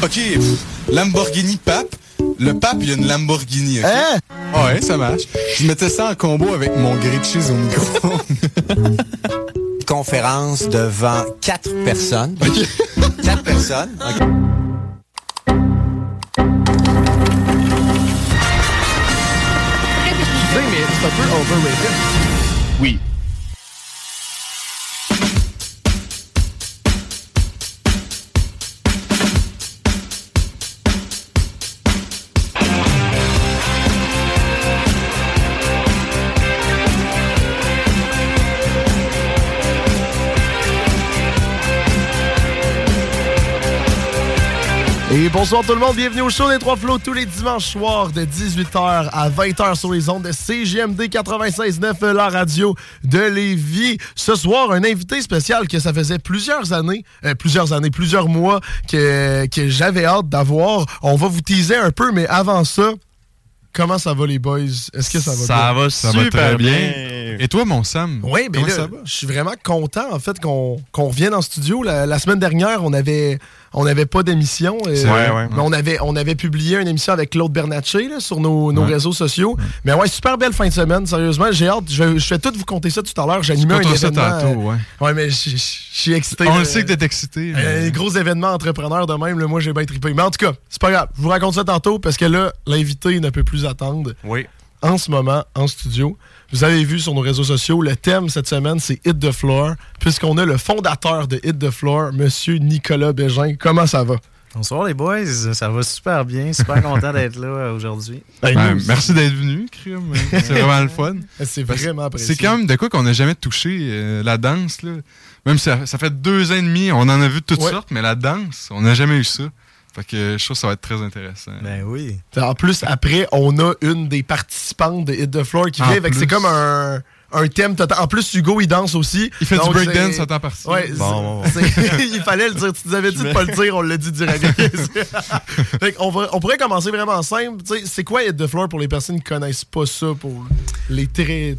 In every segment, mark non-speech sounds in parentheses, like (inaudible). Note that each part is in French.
Ok, pff, Lamborghini Pape. Le pape, il y a une Lamborghini. Hein? Ouais, ça marche. Je mettais ça en combo avec mon grilled cheese au micro. (laughs) Conférence devant quatre personnes. Quatre personnes. OK. mais c'est un peu overrated. Oui. Et bonsoir tout le monde, bienvenue au show des Trois Flots tous les dimanches soirs de 18h à 20h sur les ondes de CGMD 96.9, la radio de Lévis. Ce soir, un invité spécial que ça faisait plusieurs années, euh, plusieurs années, plusieurs mois que, que j'avais hâte d'avoir. On va vous teaser un peu, mais avant ça, comment ça va les boys? Est-ce que ça va bien? Ça va Ça va super très bien. bien. Et toi, mon Sam? Oui, mais Comment là, ça va? je suis vraiment content en fait qu'on qu'on revienne en studio. La, la semaine dernière, on avait on n'avait pas d'émission. euh, ouais. mais on avait on avait publié une émission avec Claude Bernatchez là, sur nos, nos réseaux sociaux. Mais ouais, super belle fin de semaine. Sérieusement, j'ai hâte. Je, je vais tout vous compter ça tout à l'heure. J'animais un Compte-toi ça événement. tantôt, ouais. euh, ouais, mais je suis excité. On le sait que t'es excité. Euh, mais- gros événement entrepreneur de même, là, moi j'ai bien trippé. Mais en tout cas, c'est pas grave. Je vous raconte ça tantôt parce que là, l'invité ne peut plus attendre Oui. En ce moment en studio. Vous avez vu sur nos réseaux sociaux, le thème cette semaine, c'est Hit the Floor, puisqu'on a le fondateur de Hit the Floor, Monsieur Nicolas Bégin. Comment ça va? Bonsoir les boys, ça va super bien, super content (laughs) d'être là euh, aujourd'hui. Ben, Ben, merci d'être venu, Crime. C'est vraiment le fun. (laughs) C'est vraiment apprécié. C'est quand même de quoi qu'on n'a jamais touché, euh, la danse. Là. Même si ça, ça fait deux ans et demi, on en a vu de toutes Ouais. sortes, mais la danse, on n'a jamais eu ça. Fait que je trouve que ça va être très intéressant. Ben oui. En plus, après, on a une des participantes de Hit the Floor qui En vient. C'est comme un, un thème total. En plus, Hugo, il danse aussi. Il fait Donc, du breakdance à temps partiel. Ouais, Bon, (laughs) il fallait le dire. Tu nous avais dit de pas le dire, on l'a dit direct. (laughs) Fait qu'on va- on pourrait commencer vraiment simple. C'est quoi Hit the Floor pour les personnes qui connaissent pas ça, pour les très,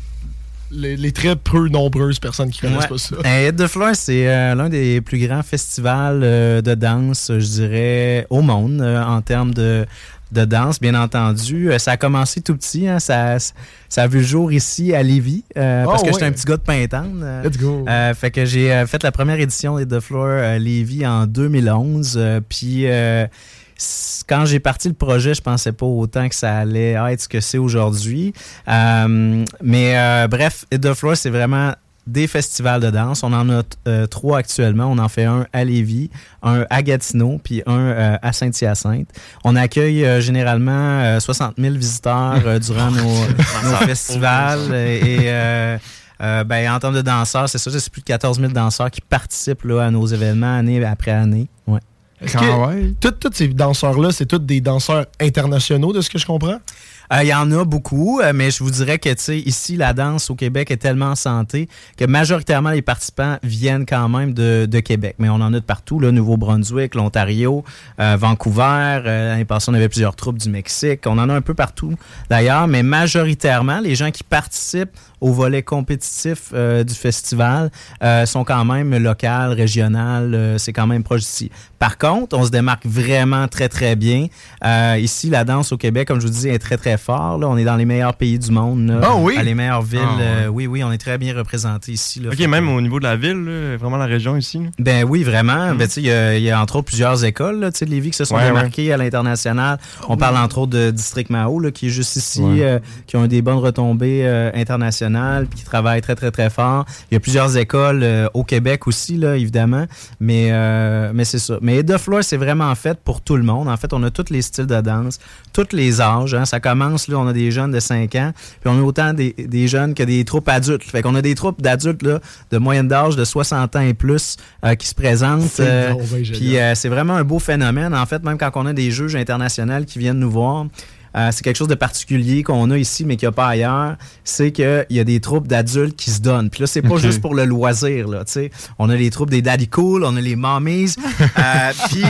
les, les très peu nombreuses personnes qui connaissent Ouais. pas ça? Euh, Hit the Floor, c'est euh, l'un des plus grands festivals euh, de danse, je dirais, au monde euh, en termes de, de danse, bien entendu. Euh, ça a commencé tout petit, hein, ça, ça a vu le jour ici à Lévis, euh, parce que j'étais un petit gars de Pintante. euh, Let's go. Euh, fait que j'ai euh, fait la première édition de The Floor euh, Lévis en 2011. euh, puis euh, quand j'ai parti le projet, je pensais pas autant que ça allait être ce que c'est aujourd'hui. Euh, mais euh, bref, The Floor, c'est vraiment des festivals de danse. On en a euh, trois actuellement. On en fait un à Lévis, un à Gatineau, puis un euh, à Saint-Hyacinthe. On accueille euh, généralement euh, 60 000 visiteurs durant (laughs) nos, nos festivals. Et ben, en termes de danseurs, c'est ça, c'est plus de 14 000 danseurs qui participent là, à nos événements année après année. Ouais. Quand ouais. tous ces danseurs-là, c'est tous des danseurs internationaux, de ce que je comprends? Euh, Il y en a beaucoup, euh, mais je vous dirais que tu sais, ici, la danse au Québec est tellement en santé que majoritairement les participants viennent quand même de, de Québec. Mais on en a de partout, le Nouveau-Brunswick, l'Ontario, euh, Vancouver. Euh, L'année passée, on avait plusieurs troupes du Mexique. On en a un peu partout d'ailleurs, mais majoritairement, les gens qui participent au volet compétitif euh, du festival euh, sont quand même local, régional, euh, c'est quand même proche d'ici. Par contre, on se démarque vraiment très, très bien. Ici, la danse au Québec, comme je vous dis, est très, très fort. Là. On est dans les meilleurs pays du monde. Là, Ah oui? À les meilleures villes. Ah ouais. euh, oui, oui, on est très bien représentés ici. Là. Ok, que- même au niveau de la ville, là, vraiment la région ici. Ben oui, vraiment. Ben, tu sais, il y, a- il y a entre autres plusieurs écoles là, de Lévis qui se sont Ouais, démarquées à l'international. On parle entre autres de District Mao, qui est juste ici, qui ont des bonnes retombées euh, puis qui travaillent très, très, très fort. Il y a plusieurs écoles euh, au Québec aussi, là, évidemment. Mais, euh, mais c'est ça. Mais The Floor, c'est vraiment fait pour tout le monde. En fait, on a tous les styles de danse, tous les âges. hein. Ça commence, là, on a des jeunes de 5 ans, puis on a autant des, des jeunes que des troupes adultes. Fait qu'on a des troupes d'adultes, là, de moyenne d'âge de 60 ans et plus, euh, qui se présentent. Puis c'est vraiment un beau phénomène. En fait, même quand on a des juges internationaux qui viennent nous voir, euh, c'est quelque chose de particulier qu'on a ici, mais qu'il n'y a pas ailleurs. C'est qu'il y a des troupes d'adultes qui se donnent. Puis là, c'est pas juste pour le loisir. Là, tu sais. on a les troupes des Daddy Cool, on a les Mommies. (laughs) Euh, puis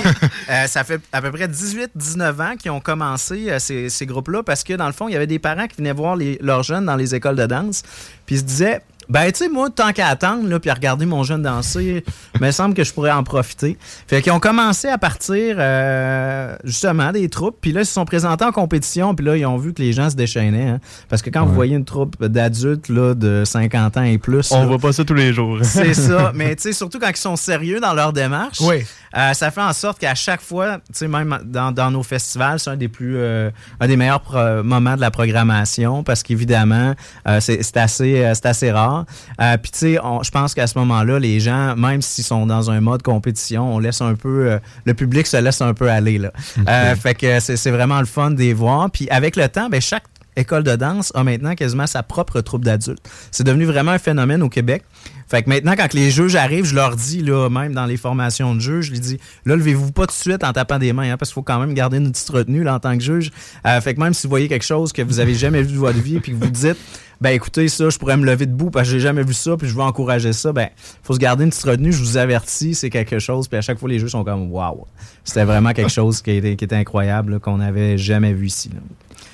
euh, ça fait à peu près 18-19 ans qu'ils ont commencé ces, ces groupes-là parce que dans le fond, il y avait des parents qui venaient voir les- leurs jeunes dans les écoles de danse. Puis ils se disaient. Ben, tu sais, moi, tant qu'à attendre, là, puis à regarder mon jeune danser, il me semble que je pourrais en profiter. Fait qu'ils ont commencé à partir, euh, justement, des troupes, puis là, ils se sont présentés en compétition, puis là, ils ont vu que les gens se déchaînaient. hein. parce que quand vous voyez une troupe d'adultes, là, de 50 ans et plus, On là, voit pas ça tous les jours. (laughs) c'est ça. (laughs) Mais tu sais, surtout quand ils sont sérieux dans leur démarche, Oui. euh, ça fait en sorte qu'à chaque fois, tu sais, même dans, dans nos festivals, c'est un des plus, euh, un des meilleurs moments de la programmation parce qu'évidemment, euh, c'est assez, euh, c'est assez rare. Euh, Puis tu sais, on- je pense qu'à ce moment-là, les gens, même s'ils sont dans un mode compétition, on laisse un peu, euh, le public se laisse un peu aller là. Euh, fait que c'est c'est vraiment le fun de les voir. Puis avec le temps, ben chaque école de danse a maintenant quasiment sa propre troupe d'adultes. C'est devenu vraiment un phénomène au Québec. Fait que maintenant, quand les juges arrivent, je leur dis, là, même dans les formations de juges, je leur dis, là, levez-vous pas tout de suite en tapant des mains, hein, parce qu'il faut quand même garder une petite retenue là, en tant que juge. Euh, fait que même si vous voyez quelque chose que vous avez jamais vu de votre vie, puis que vous dites, ben écoutez, ça, je pourrais me lever debout parce que j'ai jamais vu ça, puis je veux encourager ça, ben, faut se garder une petite retenue, je vous avertis, c'est quelque chose, puis à chaque fois, les juges sont comme, waouh, c'était vraiment quelque chose qui était, incroyable, qu'on n'avait jamais vu ici. là.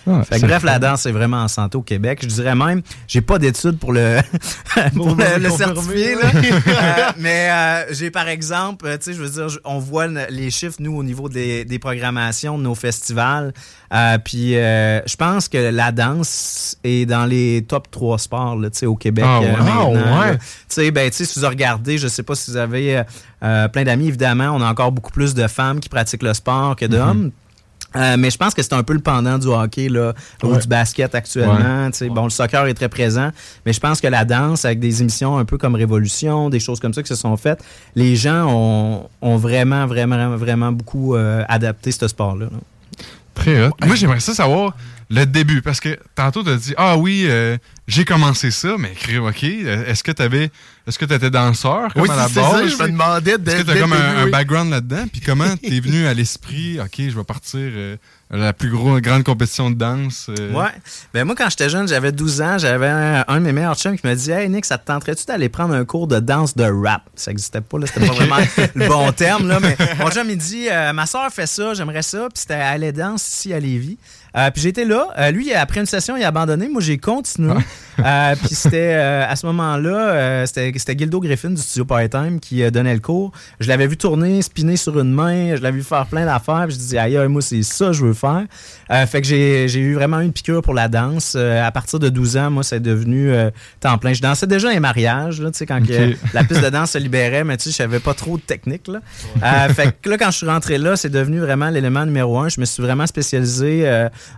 Ah, Fait que bref, la danse c'est vraiment en santé au Québec. Je dirais même, j'ai pas d'études pour le (laughs) pour le, le certifier, là. (laughs) Euh, mais euh, j'ai par exemple, tu sais, je veux dire, on voit le- les chiffres nous au niveau des, des programmations de nos festivals. Euh, puis je pense que la danse est dans les top 3 sports, là, tu sais, au Québec. Ah ouais. Tu sais, ben, tu sais, si vous regardez, je sais pas si vous avez plein d'amis, évidemment, on a encore beaucoup plus de femmes qui pratiquent le sport que d'hommes. Euh, mais je pense que c'est un peu le pendant du hockey là, ou du basket actuellement. Bon, le soccer est très présent, mais je pense que la danse, avec des émissions un peu comme Révolution, des choses comme ça qui se sont faites, les gens ont, ont vraiment, vraiment, vraiment beaucoup euh, adapté ce sport-là. là. Très hot. Moi, j'aimerais ça savoir le début, parce que tantôt, tu as dit, ah oui, euh, j'ai commencé ça, mais OK, euh, est-ce que tu avais, est-ce que tu étais danseur, comme Oui, à la base? ça, je me demandais Est-ce que tu as comme un, début, un oui. background là-dedans? Puis comment t'es (laughs) venu à l'esprit, OK, je vais partir euh, à la plus gros, grande compétition de danse? euh, Ouais. Ben moi, quand j'étais jeune, j'avais 12 ans, j'avais un, un de mes meilleurs chums qui me dit Hey Nick, ça te tenterait-tu d'aller prendre un cours de danse de rap? Ça n'existait pas, là, c'était pas vraiment (laughs) le bon terme, là, mais mon chum il dit Ma soeur fait ça, j'aimerais ça, puis c'était à aller danse ici à Lévis. Euh, puis j'étais là. Euh, lui, après une session, il a abandonné. Moi, j'ai continué. Euh, puis c'était à ce moment-là, c'était c'était Gildo Griffin du studio Part-Time qui donnait le cours. Je l'avais vu tourner, spinner sur une main. Je l'avais vu faire plein d'affaires. Puis je disais, aïe, aïe, moi, c'est ça que je veux faire. Fait que j'ai j'ai eu vraiment une piqûre pour la danse. À partir de 12 ans, moi, c'est devenu temps plein. Je dansais déjà les mariages, là, tu sais, quand Ok. que la piste de danse se libérait, mais tu sais, je savais pas trop de technique. Là. Fait que là, quand je suis rentré là, c'est devenu vraiment l'élément numéro un. Je me suis vraiment spécialisé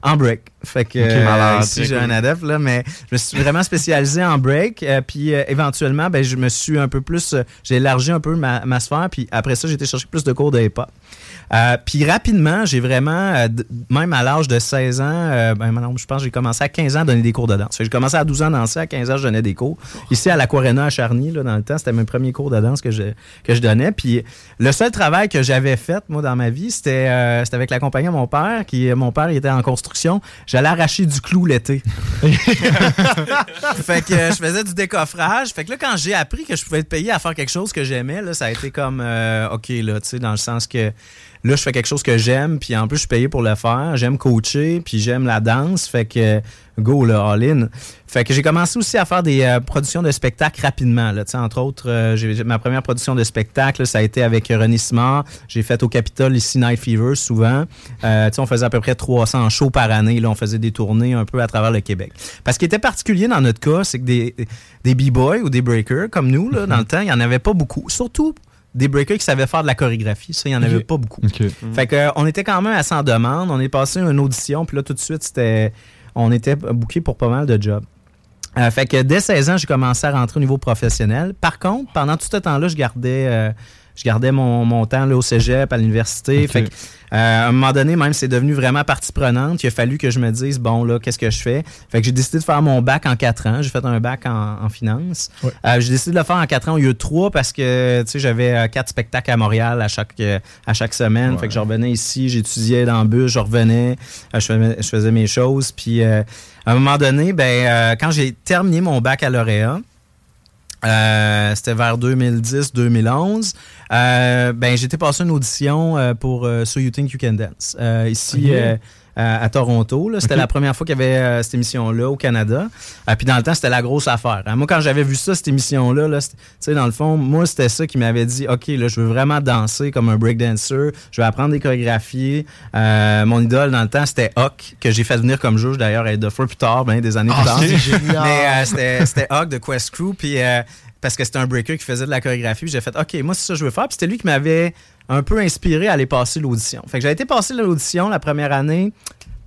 en break. Fait que euh, malade, ici, très j'ai cool. un adepte, là, mais je me suis vraiment spécialisé en break. euh, puis euh, éventuellement, ben, je me suis un peu plus. euh, j'ai élargi un peu ma, ma sphère. Puis après ça, j'ai été chercher plus de cours de hip-hop. Euh, puis rapidement, j'ai vraiment, euh, même à l'âge de 16 ans, euh, ben, maintenant, je pense que j'ai commencé à 15 ans à donner des cours de danse. J'ai commencé à 12 ans à danser, à 15 ans, je donnais des cours. Ici, à l'Aquarena à Charny, là, dans le temps, c'était mes premiers cours de danse que je, que je donnais. Puis le seul travail que j'avais fait, moi, dans ma vie, c'était avec la compagnie de mon père, qui, mon père, il était en construction. J'allais arracher du clou l'été. (laughs) fait que je faisais du décoffrage. Fait que là, quand j'ai appris que je pouvais être payé à faire quelque chose que j'aimais, ça a été comme, OK, là, tu sais, dans le sens que là, je fais quelque chose que j'aime, puis en plus, je suis payé pour le faire. J'aime coacher, puis j'aime la danse. Fait que, go, là, all in. Fait que j'ai commencé aussi à faire des euh, productions de spectacles rapidement. Là. Entre autres, euh, ma première production de spectacle, ça a été avec René Simard. J'ai fait au Capitole ici Night Fever souvent. Euh, on faisait à peu près 300 shows par année. Là, on faisait des tournées un peu à travers le Québec. Parce ce qui était particulier dans notre cas, c'est que des, des b-boys ou des breakers comme nous, là, dans le (laughs) temps, il n'y en avait pas beaucoup. Surtout des breakers qui savaient faire de la chorégraphie. Ça, il n'y en avait pas beaucoup. OK. Fait que, on était quand même à 100 demandes. On est passé une audition, puis là, tout de suite, c'était, on était booké pour pas mal de jobs. Euh, fait que dès 16 ans, j'ai commencé à rentrer au niveau professionnel. Par contre, pendant tout ce temps-là, je gardais, euh, je gardais mon, mon temps là, au cégep, à l'université. Fait que, euh, à un moment donné, même, c'est devenu vraiment partie prenante. Il a fallu que je me dise, bon, là, qu'est-ce que je fais? Fait que j'ai décidé de faire mon bac en quatre ans. J'ai fait un bac en, en finance. Ouais. Euh, j'ai décidé de le faire en quatre ans au lieu de trois parce que, tu sais, j'avais euh, quatre spectacles à Montréal à chaque, à chaque semaine. Fait que je revenais ici, j'étudiais dans le bus, je revenais, je, faisais, je faisais mes choses. Puis, euh, à un moment donné, ben, quand j'ai terminé mon baccalauréat, euh, c'était vers 2010-2011. Euh, ben, j'étais passé une audition euh, pour euh, So You Think You Can Dance euh, ici euh, à, Toronto. là. C'était la première fois qu'il y avait euh, cette émission-là au Canada. Euh, puis dans le temps, c'était la grosse affaire. hein. Moi, quand j'avais vu ça, cette émission-là, là, sais, dans le fond, moi, c'était ça qui m'avait dit OK, là, je veux vraiment danser comme un breakdancer. Je vais apprendre des chorégraphies. Euh, mon idole dans le temps, c'était Hawk, que j'ai fait venir comme juge d'ailleurs à Ed plus tard, ben, des années plus tard. Mais euh, c'était c'était Hawk de Quest Crew. Puis euh, parce que c'était un breaker qui faisait de la chorégraphie. J'ai fait OK, moi, c'est ça que je veux faire. Puis c'était lui qui m'avait un peu inspiré à aller passer l'audition. Fait que j'ai été passer l'audition la première année.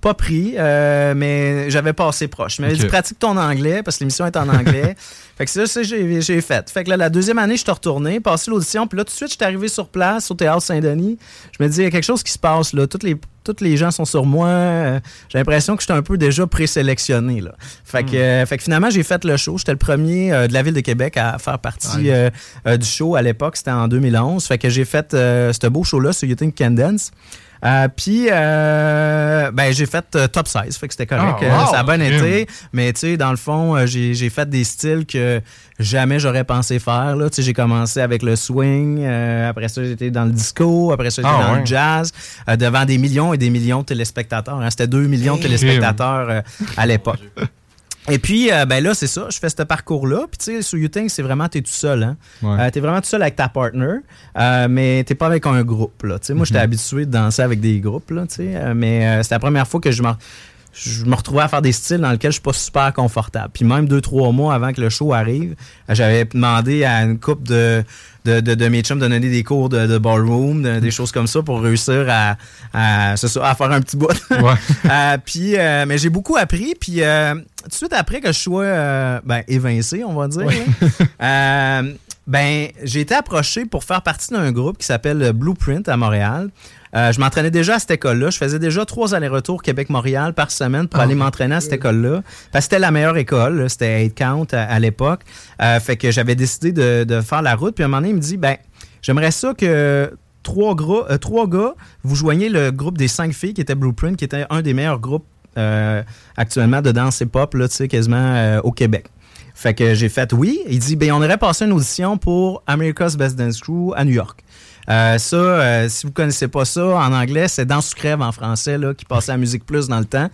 Pas pris, euh, mais j'avais passé proche. Il m'avait Ok. dit pratique ton anglais parce que l'émission est en anglais. (laughs) fait que c'est ça, ça, j'ai fait. Fait que là, la deuxième année, je suis retourné, passé l'audition, puis là, tout de suite, je suis arrivé sur place au Théâtre Saint-Denis. Je me dis, il y a quelque chose qui se passe là. Toutes les, toutes les gens sont sur moi. Euh, J'ai l'impression que je suis un peu déjà présélectionné. Là. Fait, que, euh, fait que finalement, j'ai fait le show. J'étais le premier euh, de la ville de Québec à faire partie du show à l'époque. C'était en 2011. Fait que j'ai fait ce beau show-là sur You Think Can Dance. Euh, puis, euh, ben, j'ai fait euh, top 16, fait que c'était correct. Euh, wow, ça a bien crime. été. Mais, tu sais, dans le fond, j'ai j'ai fait des styles que jamais j'aurais pensé faire. là. Tu sais, j'ai commencé avec le swing. euh, après ça, j'étais dans le disco. Après ça, j'étais Ah, dans ouais. le jazz. euh, devant des millions et des millions de téléspectateurs. hein. C'était 2 millions de téléspectateurs euh, à l'époque. (laughs) Et puis, euh, ben là, c'est ça. Je fais ce parcours-là. Puis, tu sais, sur YouThink, c'est vraiment, t'es tout seul. Hein? Ouais. Euh, t'es vraiment tout seul avec ta partner, euh, mais t'es pas avec un groupe. Là. Moi, j'étais habitué de danser avec des groupes, là, tu sais, euh, mais c'est la première fois que je me, je me retrouvais à faire des styles dans lesquels je suis pas super confortable. Puis même deux, trois mois avant que le show arrive, j'avais demandé à une couple de, de, de, de mes chums de donner des cours de, de ballroom, de- des choses comme ça pour réussir à, à, à faire un petit bout. Ouais. (laughs) Euh, puis, euh, mais j'ai beaucoup appris. Puis, euh, tout de suite après que je sois ben, évincé, on va dire, ben, j'ai été approché pour faire partie d'un groupe qui s'appelle Blueprint à Montréal. Euh, je m'entraînais déjà à cette école-là. Je faisais déjà trois allers-retours Québec-Montréal par semaine pour aller m'entraîner à cette école-là. Parce que c'était la meilleure école. là. C'était 8 Count à, à l'époque. Euh, fait que j'avais décidé de, de faire la route. Puis à un moment donné, il me dit, ben, j'aimerais ça que trois, gros, euh, trois gars, vous joignez le groupe des cinq filles qui était Blueprint, qui était un des meilleurs groupes euh, actuellement de danse hip-hop, là, tu sais, quasiment euh, au Québec. Fait que j'ai fait oui. Il dit, ben, on aurait passé une audition pour America's Best Dance Crew à New York. Euh, ça, euh, si vous connaissez pas ça, en anglais, c'est Danse sous crève en français, là, qui passait à Musique Plus dans le temps.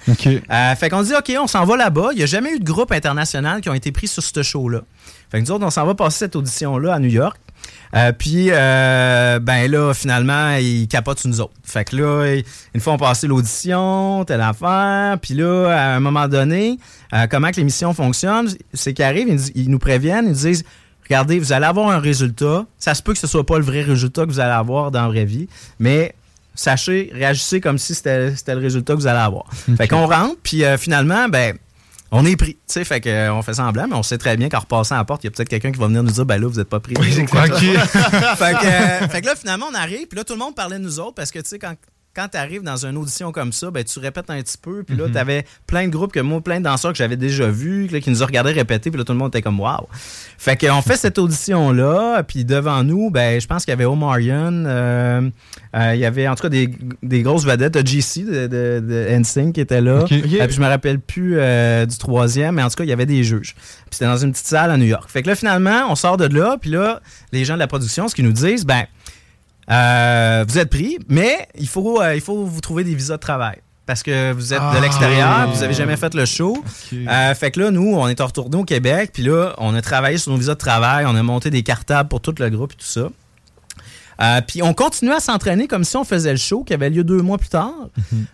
Euh, fait qu'on dit, OK, on s'en va là-bas. Il n'y a jamais eu de groupe international qui ont été pris sur ce show-là. Fait que nous autres, on s'en va passer cette audition-là à New York. Euh, puis, euh, ben là, finalement, ils capotent sur nous autres. Fait que là, une fois on passé l'audition, telle affaire. Puis là, à un moment donné, euh, comment que l'émission fonctionne, c'est qu'ils arrivent, ils, nous- ils nous préviennent, ils nous disent Regardez, vous allez avoir un résultat. Ça se peut que ce soit pas le vrai résultat que vous allez avoir dans la vraie vie, mais sachez, réagissez comme si c'était le résultat que vous allez avoir. Fait qu'on rentre, puis euh, finalement, ben, on est pris. Tu sais, fait que, euh, fait semblant, mais on sait très bien qu'en repassant à la porte, il y a peut-être quelqu'un qui va venir nous dire, ben là, vous n'êtes pas pris. OK. (laughs) fait, que, euh, fait que là, finalement, on arrive, puis là, tout le monde parlait de nous autres parce que, tu sais, quand, quand tu arrives dans une audition comme ça, ben, tu répètes un petit peu. Puis là, Mhm. tu avais plein de groupes que moi, plein de danseurs que j'avais déjà vus, qui nous regardaient répéter. Puis là, tout le monde était comme wow. Fait qu'on fait cette audition-là. Puis devant nous, ben, je pense qu'il y avait Omarion. euh, euh, il y avait en tout cas des, des grosses vedettes. GC de, de, de NSYNC qui était là. Euh, puis je me rappelle plus euh, du troisième, mais en tout cas, il y avait des juges. Puis c'était dans une petite salle à New York. Fait que là, finalement, on sort de là, puis là, les gens de la production, ce qu'ils nous disent, ben, euh, vous êtes pris, mais il faut, euh, il faut vous trouver des visas de travail. Parce que vous êtes Ah. de l'extérieur, vous avez jamais fait le show. Euh, fait que là, nous, on est retourné au Québec, puis là, on a travaillé sur nos visas de travail, on a monté des cartables pour tout le groupe et tout ça. Euh, puis on continuait à s'entraîner comme si on faisait le show qui avait lieu deux mois plus tard,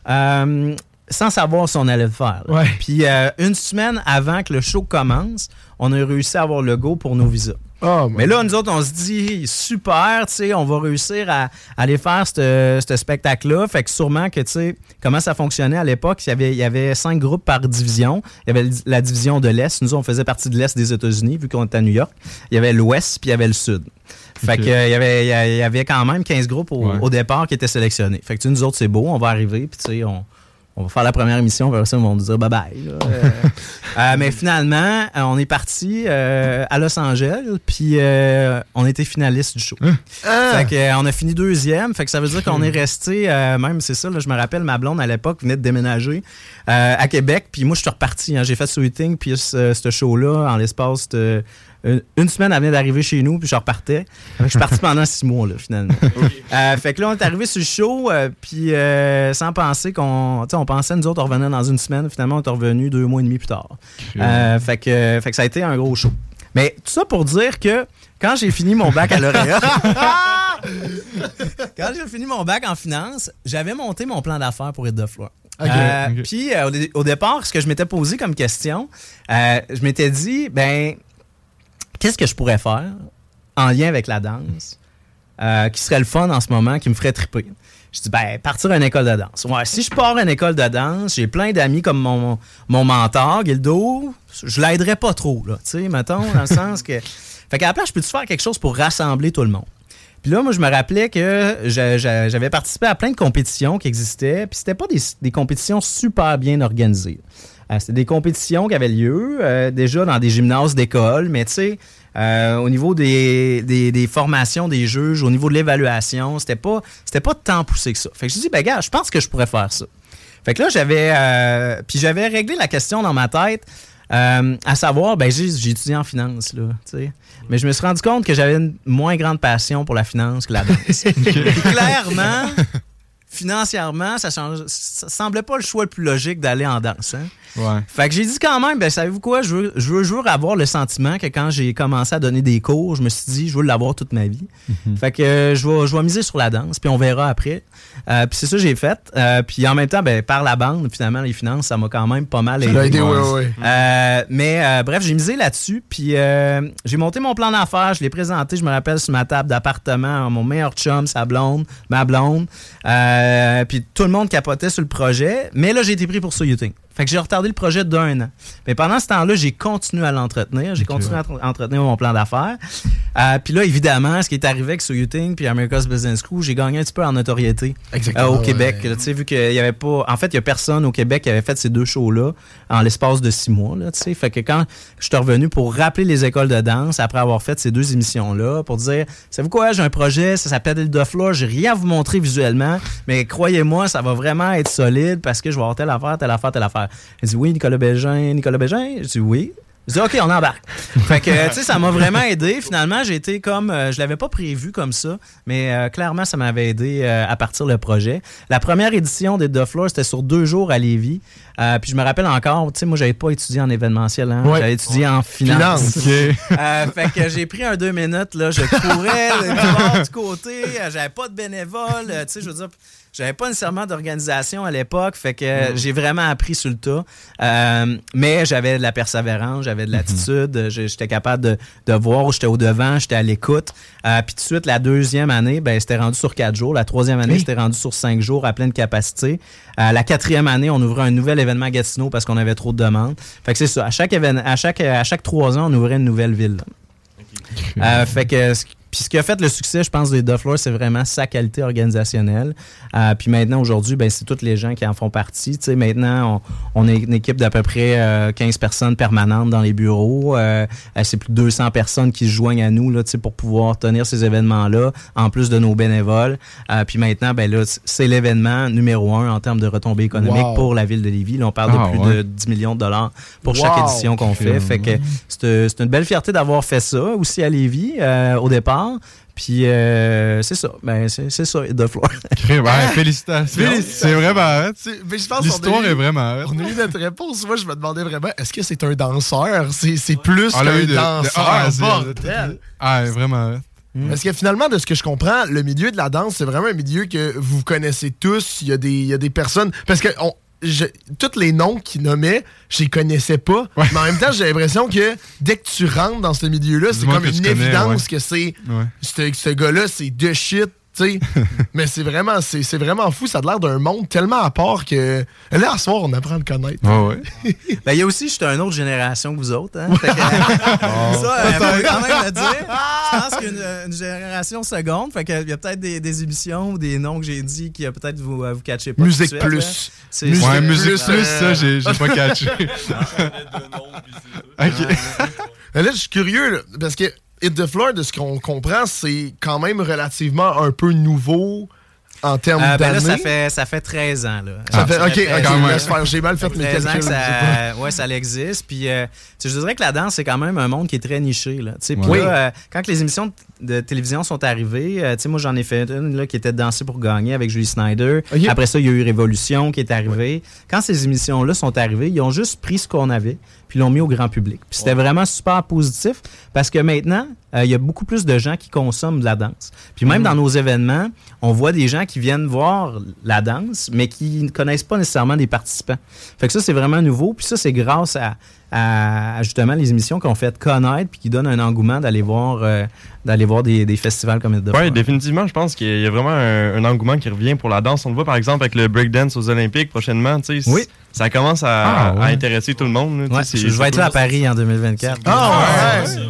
euh, sans savoir si on allait le faire. Puis euh, une semaine avant que le show commence, on a réussi à avoir le go pour nos visas. Oh, Mais là, nous autres, on se dit, super, tu sais, on va réussir à, à aller faire ce spectacle-là. Fait que sûrement que, tu sais, comment ça fonctionnait à l'époque, il y avait, il y avait cinq groupes par division. Il y avait la division de l'Est. Nous, on faisait partie de l'Est des États-Unis, vu qu'on était à New York. Il y avait l'Ouest, puis il y avait le Sud. Fait que, euh, il y avait, y a- il y avait quand même 15 groupes au, Ouais. au départ qui étaient sélectionnés. Fait que, tu sais, nous autres, c'est beau, on va arriver, puis tu sais, on, on va faire la première émission, vers ça, ils vont nous dire bye-bye. là. (laughs) Euh, euh, mais finalement, euh, on est parti euh, à Los Angeles, puis euh, on était finaliste du show. Ah. Fait que, euh, on a fini deuxième, fait que ça veut dire qu'on est resté, euh, même c'est ça, là, je me rappelle, ma blonde à l'époque venait de déménager euh, à Québec, puis moi je suis reparti, hein, j'ai fait Sweeting, puis ce, ce show-là, en l'espace de une, une semaine, elle venait d'arriver chez nous, puis je repartais. Je suis parti pendant six mois, là, finalement. (laughs) Euh, fait que là, on est arrivé sur le show, euh, puis euh, sans penser qu'on. Tu sais, on pensait, nous autres, on revenait dans une semaine. Finalement, on est revenu deux mois et demi plus tard. Euh, fait, que, fait que ça a été un gros show. Mais tout ça pour dire que quand j'ai fini mon bac à lauréat, (laughs) quand j'ai fini mon bac en finance, j'avais monté mon plan d'affaires pour être de Euh, ok. Puis euh, au, dé- au départ, ce que je m'étais posé comme question, euh, je m'étais dit, ben, qu'est-ce que je pourrais faire en lien avec la danse euh, qui serait le fun en ce moment, qui me ferait triper? Je dis, ben, partir à une école de danse. Ouais, si je pars à une école de danse, j'ai plein d'amis comme mon, mon mentor, Gildo, je l'aiderais pas trop, là, tu sais, mettons, dans le (laughs) sens que... Fait qu'à la place, je peux-tu faire quelque chose pour rassembler tout le monde? Puis là, moi, je me rappelais que j'a- j'a- j'avais participé à plein de compétitions qui existaient, puis c'était pas des, des compétitions super bien organisées. Euh, c'était des compétitions qui avaient lieu euh, déjà dans des gymnases d'école, mais tu sais, euh, au niveau des, des, des formations des juges, au niveau de l'évaluation, c'était pas, c'était pas tant poussé que ça. Fait que je me suis dit, ben gars, je pense que je pourrais faire ça. Fait que là, j'avais. euh, puis j'avais réglé la question dans ma tête, à savoir, ben j'ai j'ai étudié en finance, là, tu sais. Mais je me suis rendu compte que j'avais une moins grande passion pour la finance que la danse. (laughs) Clairement, financièrement, ça, change, ça semblait pas le choix le plus logique d'aller en danse. hein. Ouais. Fait que j'ai dit quand même, ben savez-vous quoi, je veux, je veux toujours avoir le sentiment que quand j'ai commencé à donner des cours, je me suis dit, je veux l'avoir toute ma vie. Fait que euh, je vais, je vais miser sur la danse, puis on verra après. Euh, puis c'est ça que j'ai fait. Euh, puis en même temps, ben, par la bande, finalement, les finances, ça m'a quand même pas mal aidé. aidé, ouais, ouais. Mais bref, j'ai misé là-dessus. Puis j'ai monté mon plan d'affaires. Je l'ai présenté, je me rappelle, sur ma table d'appartement à mon meilleur chum, sa blonde, ma blonde. Euh, puis tout le monde capotait sur le projet. Mais là, j'ai été pris pour Soyuting. Fait que j'ai retardé le projet d'un an. Mais pendant ce temps-là, j'ai continué à l'entretenir. J'ai continué à tr- entretenir mon plan d'affaires. Euh, puis là, évidemment, ce qui est arrivé avec Soyuting puis America's Business School, j'ai gagné un petit peu en notoriété euh, au ouais. Québec. Tu sais, vu qu'il y avait pas. En fait, il y a personne au Québec qui avait fait ces deux shows-là en l'espace de six mois. Là, tu sais. fait que quand je suis revenu pour rappeler les écoles de danse après avoir fait ces deux émissions-là, pour dire Savez-vous quoi, j'ai un projet, ça s'appelle de Floor, j'ai rien à vous montrer visuellement, mais croyez-moi, ça va vraiment être solide parce que je vais avoir telle affaire, telle affaire, telle affaire. Elle dit Oui, Nicolas Bégin, Nicolas Bégin? Je dis oui. Je dis OK, on embarque. (laughs) fait que, tu sais, ça m'a vraiment aidé. Finalement, j'ai été comme. euh, je l'avais pas prévu comme ça, mais euh, clairement, ça m'avait aidé euh, à partir le projet. La première édition des The Floor, c'était sur deux jours à Lévis. Euh, puis je me rappelle encore, tu sais, moi, j'avais pas étudié en événementiel, hein. Ouais. J'avais étudié en finance. Finance. (laughs) Euh, fait que j'ai pris un deux minutes, là, je courais du bord du côté, euh, j'avais pas de bénévoles, euh, tu sais, je veux dire, j'avais pas nécessairement d'organisation à l'époque, fait que euh, j'ai vraiment appris sur le tas. Euh, mais j'avais de la persévérance, j'avais de l'attitude, euh, j'ai- j'étais capable de, de voir, j'étais au devant, j'étais à l'écoute. Euh, Puis tout de suite, la deuxième année, ben, c'était rendu sur quatre jours. La troisième année, c'était rendu sur cinq jours à pleine capacité. Euh, la quatrième année, on ouvrait un nouvel événement à Gatineau parce qu'on avait trop de demandes. Fait que c'est ça. À chaque, à chaque, à chaque trois ans, on ouvrait une nouvelle ville. Euh, fait que ce- Puis ce qui a fait le succès, je pense, des Floor, c'est vraiment sa qualité organisationnelle. Euh, puis maintenant, aujourd'hui, ben, c'est toutes les gens qui en font partie. Tu sais, maintenant, on, on est une équipe d'à peu près euh, 15 personnes permanentes dans les bureaux. Euh, euh, c'est plus de 200 personnes qui se joignent à nous là, tu sais, pour pouvoir tenir ces événements-là, en plus de nos bénévoles. Euh, puis maintenant, ben, là, c'est l'événement numéro un en termes de retombées économiques Wow. pour la ville de Lévis. Là, on parle Ah, de plus ouais. de 10 millions de dollars pour Wow. chaque édition qu'on fait. Fait que c'est c'est une belle fierté d'avoir fait ça aussi à Lévis euh, au départ. Puis euh, c'est ça. Ben, c'est c'est ça, The Floor. (laughs) Crème, ouais, félicitations. Félicitations. C'est vraiment hot. C'est- mais je pense qu'on a L'histoire est vraiment. On a eu notre réponse. Moi, je me demandais vraiment, est-ce que c'est un danseur? C'est c'est plus l'a qu'un eu de- de danseur. A à Z. bordel. Ah, vraiment hot. Parce que finalement, de ce que je comprends, le milieu de la danse, c'est vraiment un milieu que vous connaissez tous. Il y a des, il y a des personnes. Parce que on, je- tous les noms qu'ils nommaient, je les connaissais pas. Ouais. Mais en même temps, j'ai l'impression que dès que tu rentres dans ce milieu-là, c'est comme une connais, évidence ouais. que c'est. Ouais. Ce, ce gars-là, c'est de shit. Tu sais. (laughs) mais c'est vraiment, c'est c'est vraiment fou. Ça a l'air d'un monde tellement à part que. Là, à ce soir, on apprend à le connaître. Ouais. (laughs) Ben, il y a aussi, je suis une autre génération que vous autres. Hein? Fait que, (laughs) ça, euh, faut quand même le dire. Je pense qu'une une génération seconde. Fait qu'il y a peut-être des, des émissions ou des noms que j'ai dit qui a peut-être vous, euh, vous catchez pas. Musique tout suite, plus. C'est- Musique Ouais, plus, musique plus, euh, ça, j'ai j'ai pas catché. ok. Là, je suis curieux, là, parce que Hit the Floor, de ce qu'on comprend, c'est quand même relativement un peu nouveau en termes Euh, ben là, ça fait, ça fait 13 ans. Là. Ça fait- ok, fait ok, 13 quand même. laisse faire, j'ai mal fait mes 13 ans calculs. ça, (laughs) ouais, ça existe. Puis, euh, je dirais que la danse, c'est quand même un monde qui est très niché. Là. Tu sais, puis là, euh, quand les émissions de télévision sont arrivées, euh, moi, j'en ai fait une là, qui était Danser pour gagner avec Julie Snyder. Après ça, il y a eu Révolution qui est arrivée. Quand ces émissions-là sont arrivées, ils ont juste pris ce qu'on avait puis l'ont mis au grand public. Puis c'était vraiment super positif parce que maintenant, euh, il y a beaucoup plus de gens qui consomment de la danse. Puis même dans nos événements, on voit des gens qui viennent voir la danse, mais qui ne connaissent pas nécessairement des participants. Fait que ça, c'est vraiment nouveau. Puis ça, c'est grâce à, à, à, justement les émissions qu'on fait connaître puis qui donnent un engouement d'aller voir, euh, d'aller voir des, des festivals comme Ouais, Floor. définitivement, je pense qu'il y a vraiment un, un engouement qui revient pour la danse. On le voit par exemple avec le breakdance aux Olympiques prochainement. tu sais, Oui. Ça commence à, Ah, ouais. à intéresser tout le monde. là, Ouais, je je vais être là à Paris en 2024. Ah, ouais.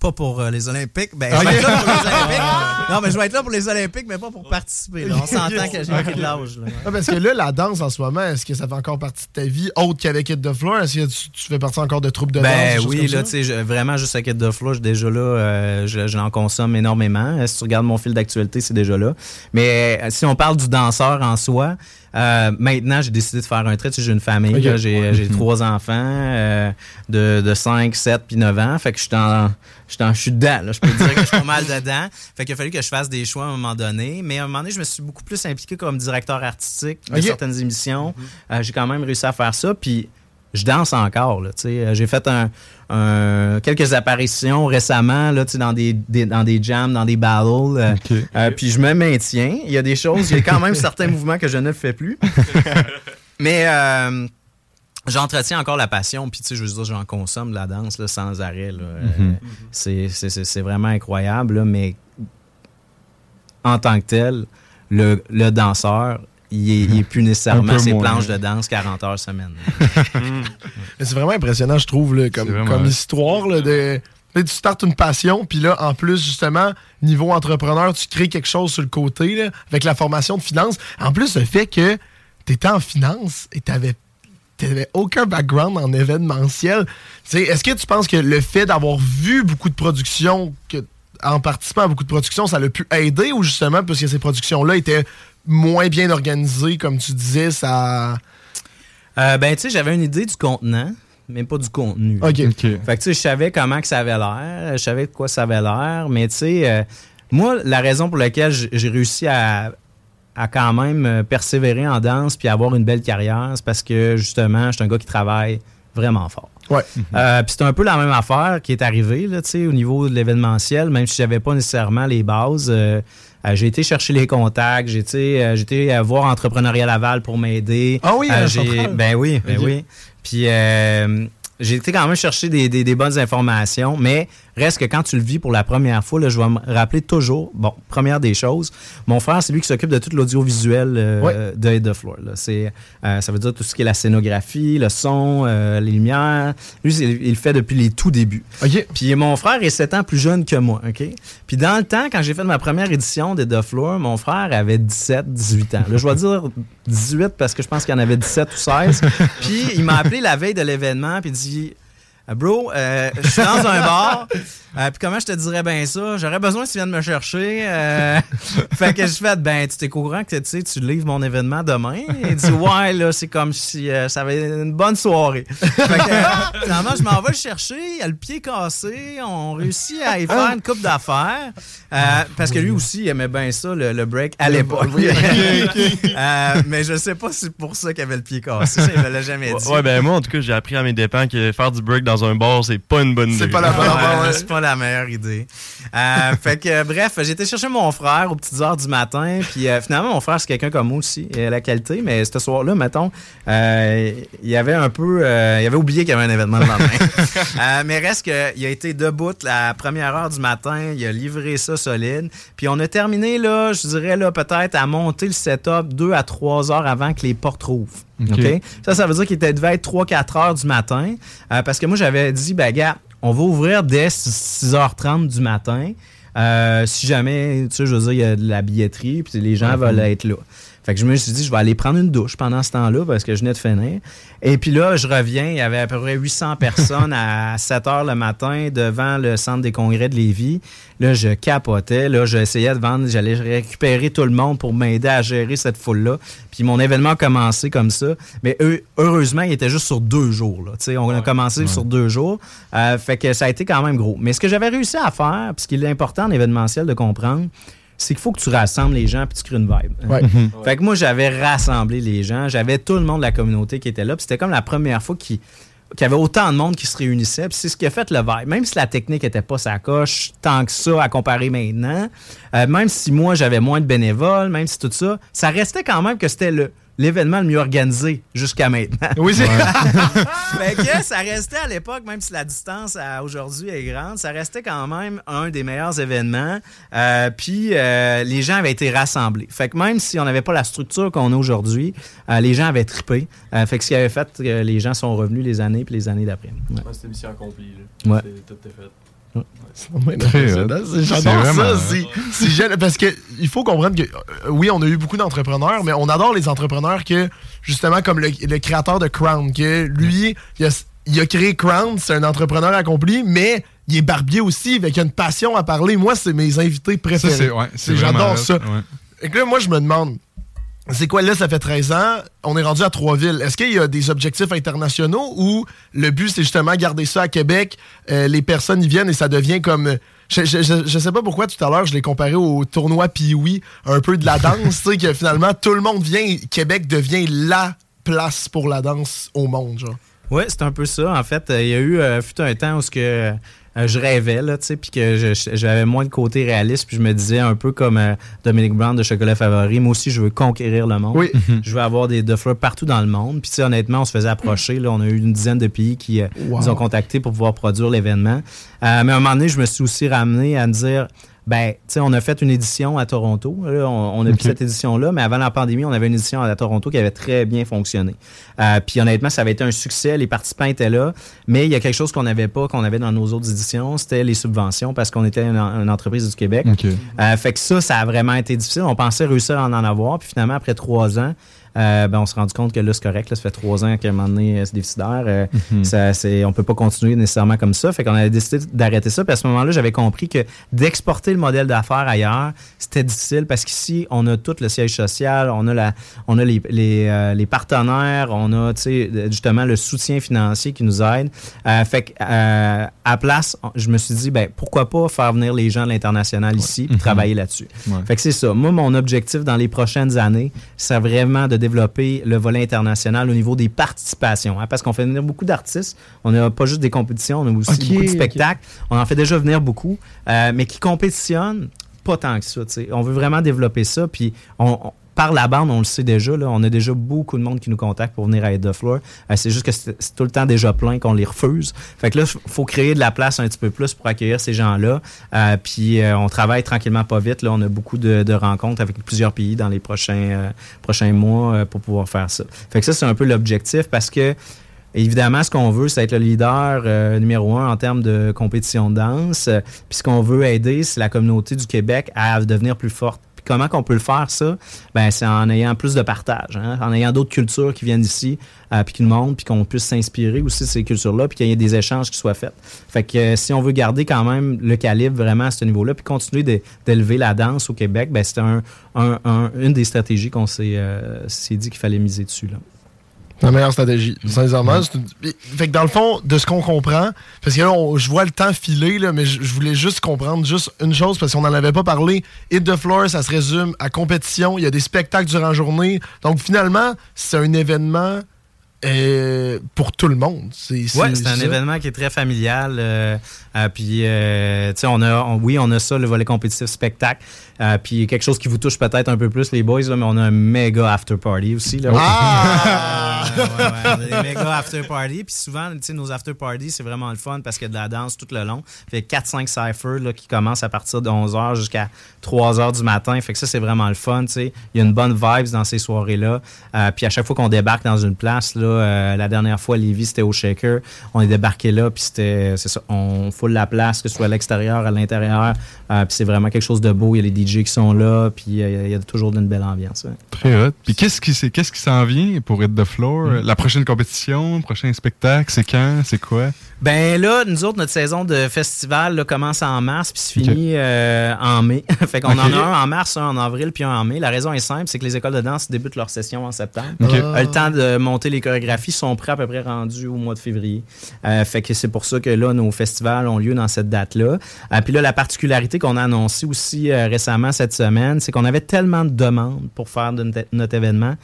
Pas pour euh, les Olympiques. Ben, je vais être là pour les Olympiques. (laughs) Non, mais je vais être là pour les Olympiques, mais pas pour participer. là. On s'entend que j'ai pris de l'âge. là. Ah, parce que là, la danse en ce moment, est-ce que ça fait encore partie de ta vie, autre qu'avec Hit the Floor? Est-ce que tu, tu fais partie encore de troupes de danse? Ben choses oui, là, tu sais, vraiment, juste à quête de flow, je- déjà là, euh, je, je l'en consomme énormément. Euh, Si tu regardes mon fil d'actualité, c'est déjà là. Mais euh, si on parle du danseur en soi, euh, maintenant, j'ai décidé de faire un trait. Tu sais, j'ai une famille, là, j'ai j'ai trois (laughs) enfants euh, de, de 5, 7 puis 9 ans. Fait que je suis en- je suis en- je suis dedans. là. Je peux te dire que je suis pas mal dedans. Fait qu'il a fallu que je fasse des choix à un moment donné. Mais à un moment donné, je me suis beaucoup plus impliqué comme directeur artistique de certaines émissions. Euh, j'ai quand même réussi à faire ça. Puis je danse encore. Là. Euh, j'ai fait un, un- quelques apparitions récemment là, dans, des, des- dans des jams, dans des battles. euh, euh, puis je me maintiens. Il y a des choses, il y a quand même certains mouvements que je ne fais plus. (laughs) Mais euh, j'entretiens encore la passion. Puis tu sais, je veux dire, j'en consomme de la danse là, sans arrêt. là. Euh, c'est- c'est c'est- c'est vraiment incroyable. là, mais en tant que tel, le, le danseur, il est, il est plus (laughs) nécessairement ses moins. planches de danse 40 heures semaine. (laughs) C'est vraiment impressionnant, je trouve, là, comme, vraiment histoire. Là, de, tu startes une passion, puis là, en plus, justement, niveau entrepreneur, tu crées quelque chose sur le côté, là, avec la formation de finance. En plus, le fait que tu étais en finance et tu n'avais aucun background en événementiel. Tu sais, Est-ce que tu penses que le fait d'avoir vu beaucoup de productions, que, en participant à beaucoup de productions, ça l'a pu aider ou justement, parce que ces productions-là étaient moins bien organisées, comme tu disais, ça. Euh, ben, tu sais, j'avais une idée du contenant, mais pas du contenu. Ok. Ok. Fait que, tu sais, je savais comment que ça avait l'air, je savais de quoi ça avait l'air, mais tu sais, euh, moi, la raison pour laquelle j'ai réussi à, à quand même euh, persévérer en danse puis avoir une belle carrière, c'est parce que, justement, je suis un gars qui travaille vraiment fort. Ouais. Euh, puis c'est un peu la même affaire qui est arrivée, là, tu sais, au niveau de l'événementiel, même si j'avais pas nécessairement les bases. euh, euh, j'ai été chercher les contacts, j'ai été, j'ai été voir Entrepreneuriat Laval pour m'aider. Ah oui, à j'ai-. Ben oui, ben oui. Puis, j'ai été quand même chercher des, des- des bonnes informations, mais reste que quand tu le vis pour la première fois, là, je vais me rappeler toujours, bon, première des choses, mon frère, c'est lui qui s'occupe de tout l'audiovisuel euh, de Head of Floor. C'est, euh, ça veut dire tout ce qui est la scénographie, le son, euh, les lumières. Lui, il le fait depuis les tout débuts. Puis mon frère est 7 ans plus jeune que moi, OK? Puis dans le temps, quand j'ai fait ma première édition de The Floor, mon frère avait 17, 18 ans. Là, je vais dire 18 parce que je pense qu'il en avait 17 ou 16. (laughs) Puis il m'a appelé la veille de l'événement, puis il dit... Euh, Bro, euh, je suis dans un bar. euh, puis comment je te dirais bien ça? J'aurais besoin que tu viennes me chercher. euh. (laughs) fait que je fais, ben, tu t'es courant que tu sais, tu livres mon événement demain? Il dit, ouais, là, c'est comme si euh, ça avait une bonne soirée. fait que, euh, finalement, je m'en vais le chercher. Il a le pied cassé. On réussit à y faire une coupe d'affaires. Euh, parce que lui aussi, il aimait bien ça, le, le break, à l'époque. (laughs) Euh, mais je sais pas si c'est pour ça qu'il avait le pied cassé. Ça, il me l'a jamais dit. Ouais, ben moi, en tout cas, j'ai appris à mes dépens que faire du break dans un bar, c'est pas une bonne idée. C'est pas la bonne (laughs) Ouais, affaire, ouais. C'est pas la meilleure idée. Euh, fait que, euh, bref, j'ai été chercher mon frère aux petites heures du matin. Puis euh, finalement, mon frère, c'est quelqu'un comme moi aussi. Il a la qualité. Mais ce soir-là, mettons, euh, il avait un peu. euh, il avait oublié qu'il y avait un événement le lendemain. (laughs) Euh, mais reste qu'il a été debout la première heure du matin. Il a livré ça solide. Puis on a terminé, là, je dirais, là, peut-être à monter le setup deux à trois heures avant que les portes rouvrent. Ça, ça veut dire qu'il devait être 3-4 heures du matin. Euh, parce que moi, j'avais dit, ben, gars, on va ouvrir dès 6h30 du matin. Euh, si jamais, tu sais, je veux dire, il y a de la billetterie, puis les gens veulent être là. Fait que je me suis dit, je vais aller prendre une douche pendant ce temps-là parce que je venais de finir. Et puis là, je reviens, il y avait à peu près 800 (laughs) personnes à 7 heures le matin devant le centre des congrès de Lévis. Là, je capotais. Là, j'essayais de vendre, j'allais récupérer tout le monde pour m'aider à gérer cette foule-là. Puis mon événement a commencé comme ça. Mais eux, heureusement, il était juste sur deux jours. Là. Tu sais, on a commencé sur deux jours. Euh, fait que ça a été quand même gros. Mais ce que j'avais réussi à faire, puis ce qui est important en événementiel de comprendre, c'est qu'il faut que tu rassembles les gens puis tu crées une vibe. Ouais. (laughs) Fait que moi, j'avais rassemblé les gens. J'avais tout le monde de la communauté qui était là. Puis c'était comme la première fois qu'il qu'il y avait autant de monde qui se réunissait. Puis c'est ce qui a fait le vibe. Même si la technique était pas sa coche tant que ça à comparer maintenant, euh, même si moi, j'avais moins de bénévoles, même si tout ça, ça restait quand même que c'était le l'événement le mieux organisé jusqu'à maintenant. Oui, c'est. fait (laughs) que ça restait à l'époque, même si la distance à aujourd'hui est grande, ça restait quand même un des meilleurs événements. Euh, puis euh, les gens avaient été rassemblés. Fait que même si on n'avait pas la structure qu'on a aujourd'hui, euh, les gens avaient trippé. Euh, fait que ce qui avait fait que les gens sont revenus les années puis les années d'après. Ouais. C'était mission accomplie. Ouais. Tout est fait. C'est J'adore vraiment ça. C'est c'est génial. Parce que il faut comprendre que, euh, oui, on a eu beaucoup d'entrepreneurs, mais on adore les entrepreneurs que, justement, comme le, le créateur de Crown, que lui, il a, il a créé Crown, c'est un entrepreneur accompli, mais il est barbier aussi, avec une passion à parler. Moi, c'est mes invités préférés. ouais, J'adore ça. ouais. Fait que là, moi, je me demande, c'est quoi? Là, ça fait 13 ans, on est rendu à trois villes. Est-ce qu'il y a des objectifs internationaux ou le but, c'est justement garder ça à Québec, euh, les personnes y viennent et ça devient comme... Je, je, sais pas pourquoi tout à l'heure, je l'ai comparé au tournoi Pee-Wee, un peu de la danse, tu sais, que finalement, tout le monde vient, Québec devient la place pour la danse au monde, genre. Oui, c'est un peu ça. En fait, euh, il y a eu euh, un temps où ce que je rêvais, là, tu sais, puis que j'avais moins de côté réaliste, puis je me disais un peu comme euh, Dominic Brown de Chocolat Favori, moi aussi, je veux conquérir le monde. Oui. Je veux avoir des de fleurs partout dans le monde. Puis, tu sais, honnêtement, on se faisait approcher. Là, on a eu une dizaine de pays qui euh, Wow. nous ont contactés pour pouvoir produire l'événement. Euh, mais à un moment donné, je me suis aussi ramené à me dire, ben, tu sais, on a fait une édition à Toronto. Là, on, on a Ok. pris cette édition-là, mais avant la pandémie, on avait une édition à Toronto qui avait très bien fonctionné. Euh, puis honnêtement, ça avait été un succès. Les participants étaient là, mais il y a quelque chose qu'on n'avait pas, qu'on avait dans nos autres éditions, c'était les subventions parce qu'on était une, une entreprise du Québec. Euh, fait que ça, ça a vraiment été difficile. On pensait réussir à en avoir. Puis finalement, après trois ans, euh, ben, on s'est rendu compte que là, c'est correct. Là, ça fait trois ans qu'à un moment donné, euh, c'est déficitaire. Euh, ça, c'est, on peut pas continuer nécessairement comme ça. Fait qu'on a décidé d'arrêter ça. Puis à ce moment-là, j'avais compris que d'exporter le modèle d'affaires ailleurs, c'était difficile parce qu'ici, on a tout le siège social, on a, la, on a les, les, euh, les partenaires, on a justement le soutien financier qui nous aide. Fait que, à place, je me suis dit, ben, pourquoi pas faire venir les gens de l'international ici puis travailler là-dessus. Ouais. Fait que c'est ça. Moi, mon objectif dans les prochaines années, c'est vraiment de développer le volet international au niveau des participations. hein, parce qu'on fait venir beaucoup d'artistes. On n'a pas juste des compétitions, on a aussi beaucoup de spectacles. On en fait déjà venir beaucoup, euh, mais qui compétitionnent pas tant que ça. On veut vraiment développer ça. Puis on, on- par la bande, on le sait déjà. Là, on a déjà beaucoup de monde qui nous contacte pour venir à Hit the Floor. Euh, c'est juste que c'est tout le temps déjà plein qu'on les refuse. Fait que là, faut créer de la place un petit peu plus pour accueillir ces gens-là. Euh, puis euh, on travaille tranquillement pas vite. Là, on a beaucoup de, de rencontres avec plusieurs pays dans les prochains, euh, prochains mois pour pouvoir faire ça. Fait que ça, c'est un peu l'objectif parce que Évidemment, ce qu'on veut, c'est être le leader numéro un en termes de compétition de danse. Puis ce qu'on veut aider, c'est la communauté du Québec à devenir plus forte. Comment qu'on peut le faire, ça? Ben, c'est en ayant plus de partage, hein, en ayant d'autres cultures qui viennent ici, euh, puis qui nous montrent, puis qu'on puisse s'inspirer aussi de ces cultures-là, puis qu'il y ait des échanges qui soient faits. Fait que euh, si on veut garder quand même le calibre vraiment à ce niveau-là, puis continuer d'élever la danse au Québec, ben, c'est un, un- un- une des stratégies qu'on s'est euh, s'est dit qu'il fallait miser dessus. Là. La meilleure stratégie, sincèrement. Fait que dans le fond, de ce qu'on comprend, parce que là, on- je vois le temps filer, là, mais je je voulais juste comprendre juste une chose, parce qu'on n'en avait pas parlé. Hit the Floor, ça se résume à compétition. Il y a des spectacles durant la journée. Donc finalement, c'est un événement euh, pour tout le monde. C'est Oui, c'est un ça. événement qui est très familial. euh, euh, puis, tu sais, on a, on- oui, on a ça, le volet compétitif spectacle. Euh, puis quelque chose qui vous touche peut-être un peu plus, les boys, là, mais on a un méga after party aussi. Là. Ah! Ouais, ouais, on a des méga after party. Puis souvent, tu sais, nos after parties, c'est vraiment le fun parce qu'il y a de la danse tout le long. Fait 4-5 cyphers là, qui commencent à partir de 11h jusqu'à 3h du matin. Fait que ça, c'est vraiment le fun. tu sais. Il y a une bonne vibes dans ces soirées-là. Euh, puis à chaque fois qu'on débarque dans une place, là, euh, la dernière fois, Lévis, c'était au Shaker. On est débarqué là, puis c'était, c'est ça, on foule la place, que ce soit à l'extérieur, à l'intérieur. Puis c'est vraiment quelque chose de beau. Il y a les DJ qui sont là, puis euh, il y a toujours une belle ambiance. ouais. Très hot. Puis qu'est-ce qui, s'en vient pour Hit the Floor? La prochaine compétition, prochain spectacle, c'est quand? C'est quoi? Ben là, nous autres, notre saison de festival là, commence en mars puis se finit euh, en mai. (laughs) fait qu'on en a un en mars, un en avril puis un en mai. La raison est simple, c'est que les écoles de danse débutent leur session en septembre. Euh, le temps de monter les chorégraphies sont prêts à peu près rendus au mois de février. Euh, fait que c'est pour ça que là, nos festivals ont lieu dans cette date-là. Euh, puis là, la particularité qu'on a annoncée aussi récemment cette semaine, c'est qu'on avait tellement de demandes pour faire de notre événement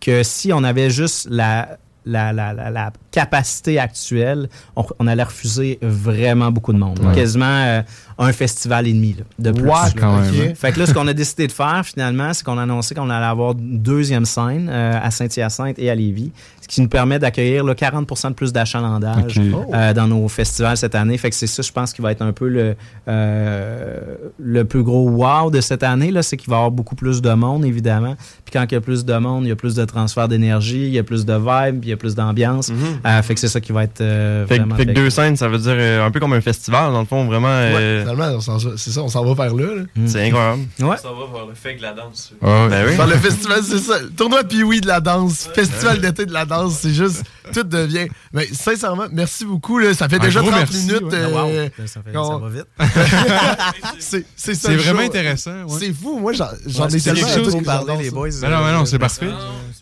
que si on avait juste la, la, la, la, la capacité actuelle, on, on allait refuser vraiment beaucoup de monde. Ouais. Quasiment euh, un festival et demi là, de plus. Quand même, hein? Fait que là, ce qu'on a (laughs) décidé de faire, finalement, c'est qu'on a annoncé qu'on allait avoir une deuxième scène euh, à Saint-Hyacinthe et à Lévis, qui nous permet d'accueillir là, 40 de plus d'achalandage euh, dans nos festivals cette année. Fait que c'est ça, je pense, qui va être un peu le, euh, le plus gros wow de cette année, là, c'est qu'il va y avoir beaucoup plus de monde, évidemment. Puis quand il y a plus de monde, il y a plus de transfert d'énergie, il y a plus de vibe, puis il y a plus d'ambiance. Euh, fait que c'est ça qui va être euh, Fait, que- vraiment fait que fait- deux scènes, ça veut dire euh, un peu comme un festival, dans le fond, vraiment. Ouais, euh, finalement, on s'en- c'est ça, on s'en va vers là. là. c'est incroyable. Ouais. Ça va vers le fait que la danse. Ah ouais. Ben oui. Dans le festival, c'est ça. Tournoi Pee-Wee de la danse, festival d'été de la danse, c'est juste, tout devient. Mais sincèrement, merci beaucoup. Là. Ça fait Un déjà gros 30 merci, minutes. ouais. euh, Ah, wow. Ça, fait- ça on- va vite. (laughs) c'est ça vraiment show. intéressant. ouais. C'est fou. Moi, j'en ai tellement quelque chose trop les ça. boys. Ben non, ben non, c'est parfait.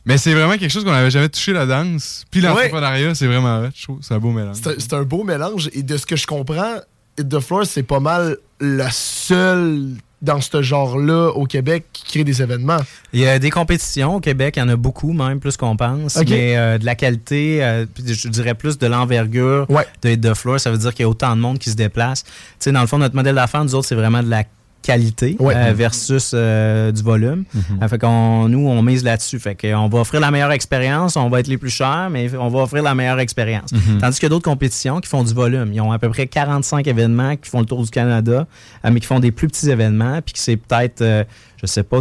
Mais c'est vraiment quelque chose qu'on n'avait jamais touché la danse. Puis l'entrepreneuriat, c'est vraiment je trouve. C'est un beau mélange. C'est un- C'est un beau mélange. Et de ce que je comprends, Hit the Floor, c'est pas mal la seule dans ce genre-là au Québec qui crée des événements? Il y a des compétitions au Québec, il y en a beaucoup, même plus qu'on pense. Ok. Mais euh, de la qualité, euh, je dirais plus de l'envergure Ouais. de the Floor, ça veut dire qu'il y a autant de monde qui se déplace. Tu sais, dans le fond, notre modèle d'affaires, nous autres, c'est vraiment de la qualité euh, versus euh, du volume. Euh, fait qu'on, nous, on mise là-dessus. Fait qu'on va offrir la meilleure expérience, on va être les plus chers, mais on va offrir la meilleure expérience. Tandis qu'il y a d'autres compétitions qui font du volume. Ils ont à peu près 45 événements qui font le tour du Canada, mais qui font des plus petits événements, puis que c'est peut-être, je sais pas,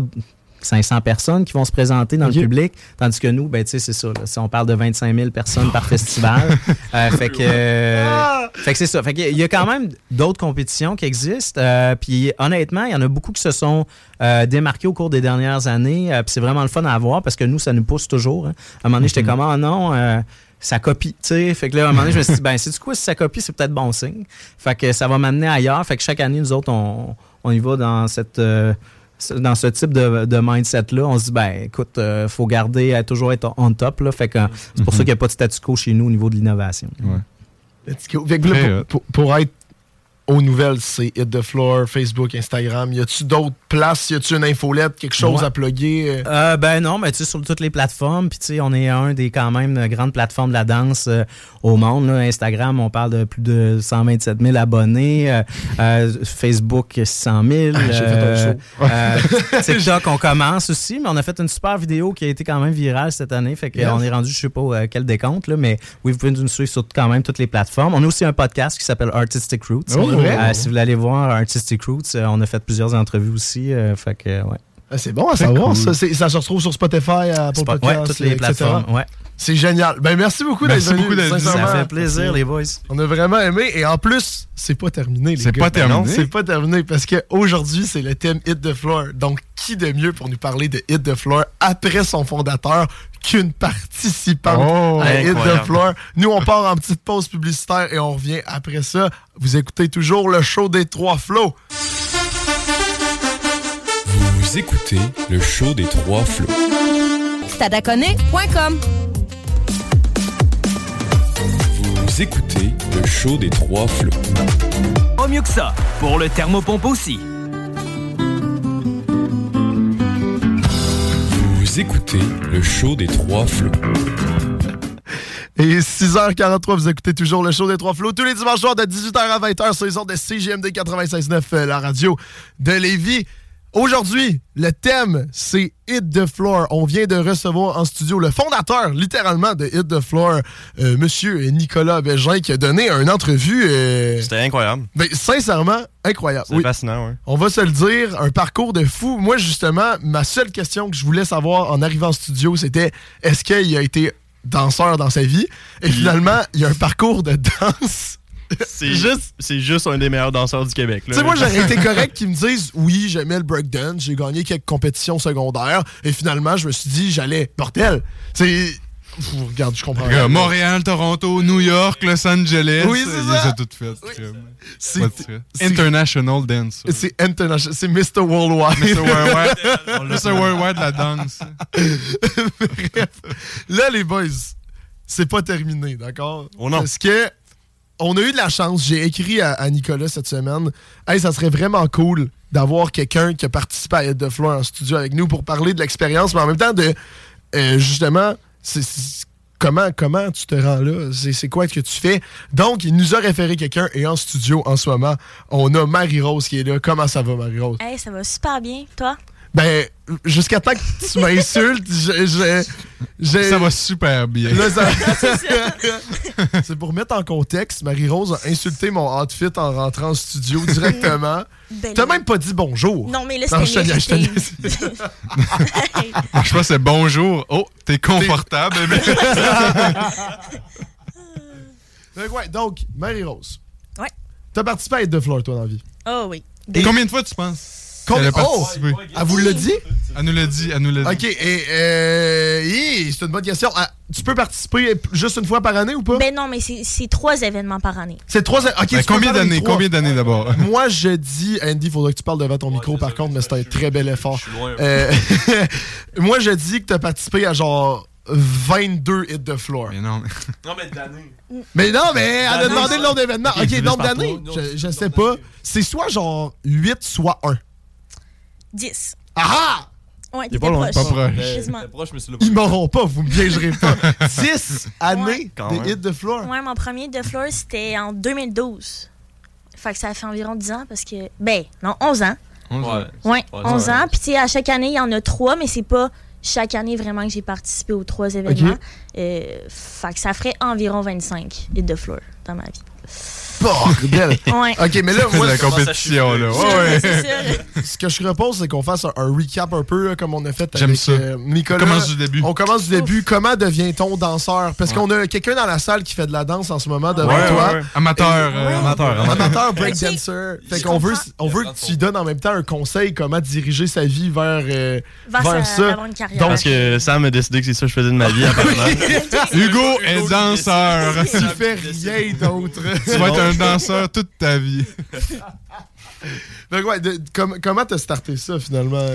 500 personnes qui vont se présenter dans le public, tandis que nous, ben, tu sais, c'est ça. là. Si on parle de 25 000 personnes par festival, (laughs) euh, fait que, euh, fait que c'est ça. Fait a- il y a quand même d'autres compétitions qui existent. euh, puis honnêtement, il y en a beaucoup qui se sont euh, démarqués au cours des dernières années. puis c'est vraiment le fun à voir parce que nous, ça nous pousse toujours. hein. À un moment donné, j'étais comme, ah non, ça copie, tu sais. Fait que là, à un moment donné, je me suis dit, ben, c'est du quoi, si ça copie, c'est peut-être bon signe. Fait que ça va m'amener ailleurs. Fait que chaque année, nous autres, on, on y va dans cette. euh, dans ce type de, de mindset-là, on se dit, ben, écoute, euh, faut garder, à toujours être on top. Là, fait que euh, c'est pour ça qu'il n'y a pas de statu quo chez nous au niveau de l'innovation. Ouais. Pour être aux nouvelles, c'est Hit the Floor, Facebook, Instagram. Y a-tu d'autres places? Y a-tu une infolette, quelque chose Ouais. à plugger? Euh, ben non, mais tu sais, sur toutes les plateformes. Puis tu sais, on est un des quand même grandes plateformes de la danse euh, au monde. là. Instagram, on parle de plus de 127 000 abonnés. Euh, euh, Facebook, 600 000. Ah, fait euh, (laughs) TikTok, on commence aussi, mais on a fait une super vidéo qui a été quand même virale cette année. Fait qu'on Yes. est rendu, je sais pas quel décompte, là, mais oui, vous pouvez nous suivre sur quand même toutes les plateformes. On a aussi un podcast qui s'appelle Artistic Roots. Oh, vrai? Euh, si vous voulez aller voir Artistic Roots, euh, on a fait plusieurs entrevues aussi. euh, fait que, ouais. Ah, c'est bon à Très savoir. cool. Ça, ça se retrouve sur Spotify, Apple Spot- Podcasts, ouais, toutes les etc. plateformes, ouais. C'est génial. Ben, merci beaucoup d'être venu. beaucoup d'être. Ça fait plaisir, les boys. On a vraiment aimé. Et en plus, c'est pas terminé, les C'est gars. pas terminé? Non, c'est pas terminé parce qu'aujourd'hui, c'est le thème Hit the Floor. Donc, qui de mieux pour nous parler de Hit the Floor après son fondateur qu'une participante Oh, à Hit the. Floor? Nous, on part en petite pause publicitaire et on revient après ça. Vous écoutez toujours le show des trois flots. Vous écoutez le show des trois flots. Stadaconé.com Vous écoutez le show des trois flots. Pas mieux que ça, pour le thermopompe aussi. Vous écoutez le show des trois flots. Et 6h43, vous écoutez toujours le show des trois flots tous les dimanches soirs de 18h à 20h sur les ondes de CGMD 96.9, euh, la radio de Lévis. Aujourd'hui, le thème, c'est Hit the Floor. On vient de recevoir en studio le fondateur, littéralement, de Hit the Floor, euh, Monsieur Nicolas Bégin, qui a donné une entrevue, euh, C'était incroyable. ben, sincèrement, incroyable. C'est Oui. fascinant, ouais. On va se le dire, un parcours de fou. Moi, justement, ma seule question que je voulais savoir en arrivant en studio, c'était est-ce qu'il a été danseur dans sa vie? Et finalement, il y a un parcours de danse. (laughs) C'est juste, c'est juste un des meilleurs danseurs du Québec. là. Tu sais, moi, j'aurais été (laughs) correct qu'ils me disent oui, j'aimais le breakdance, j'ai gagné quelques compétitions secondaires, et finalement, je me suis dit, j'allais, bordel. C'est. Pff, Regarde, je comprends. Rien. Montréal, Toronto, New York, Los Angeles. Oui, c'est ça. faites. crème. C'est- International Dance. C'est international, c'est Mr. Worldwide. Mr. Worldwide. (laughs) Mr. Worldwide la danse. Bref, là, les boys, c'est pas terminé, d'accord? Oh non. Parce que on a eu de la chance. J'ai écrit à, Nicolas cette semaine. Hey, ça serait vraiment cool d'avoir quelqu'un qui a participé à Hit de Floor en studio avec nous pour parler de l'expérience, mais en même temps de euh, justement, c'est- comment, tu te rends là? C'est c'est quoi que tu fais? Donc, il nous a référé quelqu'un et en studio en ce moment, on a Marie-Rose qui est là. Comment ça va, Marie-Rose? Hey, ça va super bien, toi? Ben, jusqu'à temps que tu m'insultes, j'ai- Ça va super bien. (laughs) Ça- C'est pour mettre en contexte, Marie-Rose a insulté mon outfit en rentrant en studio directement. (laughs) Ben, T'as même pas dit bonjour. Non, mais là, Non, c'était je te- (laughs) je pense que c'est bonjour. Oh, t'es confortable. Donc, ouais, donc, Marie-Rose. Ouais. T'as participé à Hit de Floor, toi, dans la vie. Oh oui. Et Combien de fois tu penses? Combien- Oh! participé? Elle vous l'a dit? Elle nous l'a dit. Elle nous l'a dit. OK, et euh, hi, c'est une bonne question. Ah, tu peux participer juste une fois par année ou pas? Ben non, mais c'est c'est trois événements par année. c'est trois... OK, Ben, tu peux combien faire les d'années? trois. Combien d'années d'abord? Moi, je dis, Andy, faudrait que tu parles devant ton micro par contre, mais c'est un très bel effort. Euh, (laughs) moi, je dis que tu as participé à genre 22 hits de floor. Mais non, mais... Non, mais d'année. Mais non, mais elle a D'années, demandé le nombre d'événements. Ok, Ok, nombre par d'années, trois. je, je sais pas. C'est soit genre 8, soit 1. 10. Ah! Ouais, Il est t'étais pas loin. proche. Pas proche. Quasiment. proche, mais c'est le Ils m'auront pas, vous me piégerez pas. (laughs) 10 années Quand de même. hits de floor. Ouais, mon premier de Floor, c'était en 2012. Fait que ça fait environ 10 ans parce que. Ben, non, 11 ans. On Ouais. Ouais, Ouais, 11 ouais. ans. Puis, tu sais, à chaque année, il y en a trois, mais c'est pas chaque année vraiment que j'ai participé aux trois événements. Ok. Euh, fait que ça ferait environ 25 hits de Floor dans ma vie. Bordel. (laughs) Ouais. Ok, mais là, C'est moi, la compétition, là. Ouais, ouais. C'est ça. ce que je propose, c'est qu'on fasse un, un recap un peu, là, comme on a fait J'aime avec ça. euh, Nicolas. On commence du début. On commence du début. Comment devient-on danseur? Parce Ouais. qu'on a quelqu'un dans la salle qui fait de la danse en ce moment devant Ouais, toi. ouais, ouais. Amateur. Et- euh, Ouais. Amateur, amateur. Breakdancer. Fait qu'on veut, on veut que tu lui donnes en même temps un conseil comment diriger sa vie vers, euh, Vers ça. avoir une carrière. Donc, Parce que Sam a décidé que c'est ça que je faisais de ma vie, apparemment. (laughs) Hugo est danseur. tu fais rien d'autre. Tu vas être un danseur toute ta vie. (laughs) Que ouais, de- com- comment t'as starté ça finalement?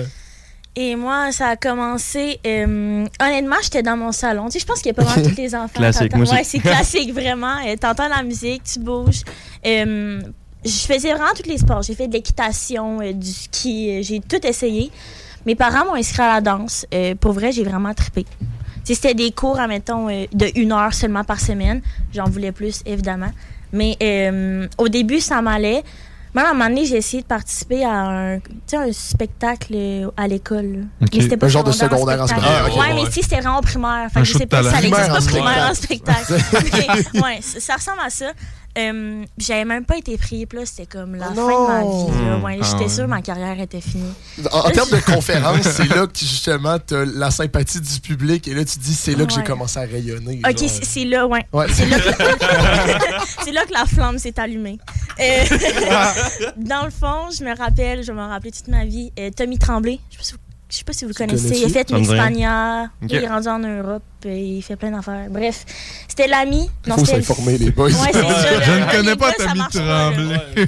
Et moi, ça a commencé. euh, honnêtement, j'étais dans mon salon. Tu sais, je pense qu'il y a pas mal tous les (laughs) enfants. Classique, moi. Ouais, c'est classique, (laughs) vraiment. Euh, T'entends la musique, tu bouges. Euh, je faisais vraiment tous les sports. J'ai fait de l'équitation, euh, du ski, euh, j'ai tout essayé. Mes parents m'ont inscrit à la danse. Euh, pour vrai, j'ai vraiment trippé. Tu sais, C'était des cours, admettons, euh, de une heure seulement par semaine. J'en voulais plus, évidemment. Mais euh, au début, ça m'allait. Même à un moment donné, j'ai essayé de participer à un, un spectacle euh, à l'école. là. Ok. Mais c'était pas Un genre de secondaire en spectacle. spectacle. Ah, ouais, mais sais, c'était vraiment au primaire. Fait que je show sais pas si ça talent. existe Primaire pas en primaire en spectacle. (laughs) Mais, ouais, ça ressemble à ça. Euh, j'avais même pas été pris, puis là, c'était comme la Oh fin de ma vie. là. Ouais, Ah J'étais sûre que ma carrière était finie. En, en termes de (laughs) conférence, c'est là que justement t'as la sympathie du public et là tu dis c'est là que j'ai commencé à rayonner. Ok, c'est c'est là, ouais. Ouais. C'est là, (laughs) que... (laughs) c'est là que la flamme s'est allumée. Euh, dans le fond, je me rappelle, je vais m'en rappeler toute ma vie, euh, Tommy Tremblay, je sais pas si vous, je sais pas si vous connaissez, il a fait Ça me dit rien. Mixpania, Ok. il est rendu en Europe, euh, il fait plein d'affaires. Bref, c'était l'ami. Il non, faut s'informer, les boys. Ouais, ça. Je ne connais pas là. Tremblay.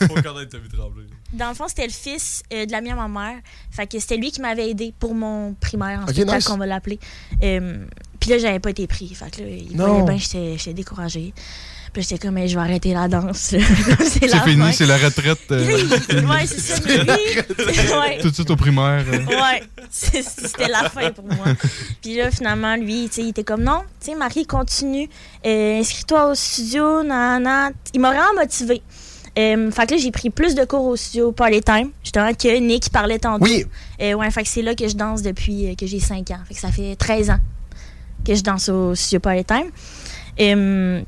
Faut connaître Tremblay. Dans le fond, c'était le fils euh, de l'ami à ma mère. Fait que c'était lui qui m'avait aidé pour mon primaire, en Ok, spectacle nice. qu'on va l'appeler. Euh, Puis là, j'avais pas été pris. Fait que là, il voyait bien, j'étais j'étais découragée. Puis j'étais comme, Hey, je vais arrêter la danse. (laughs) c'est C'est la fini, fin. c'est la retraite. euh, ouais, c'est ça. Mais lui, (laughs) (laughs) ouais. Tout de suite au primaire. euh. Ouais, c'était la fin pour moi. Puis là, finalement, lui, tu sais, il était comme non, tu sais, Marie, continue, euh, inscris-toi au studio, nan, Il m'a vraiment motivé. Euh, fait que là, j'ai pris plus de cours au studio Party Time, justement, que Nick parlait tantôt. Oui. Euh, ouais, fait que c'est là que je danse depuis euh, que j'ai 5 ans. Fait que ça fait 13 ans que je danse au studio Party Time. Euh,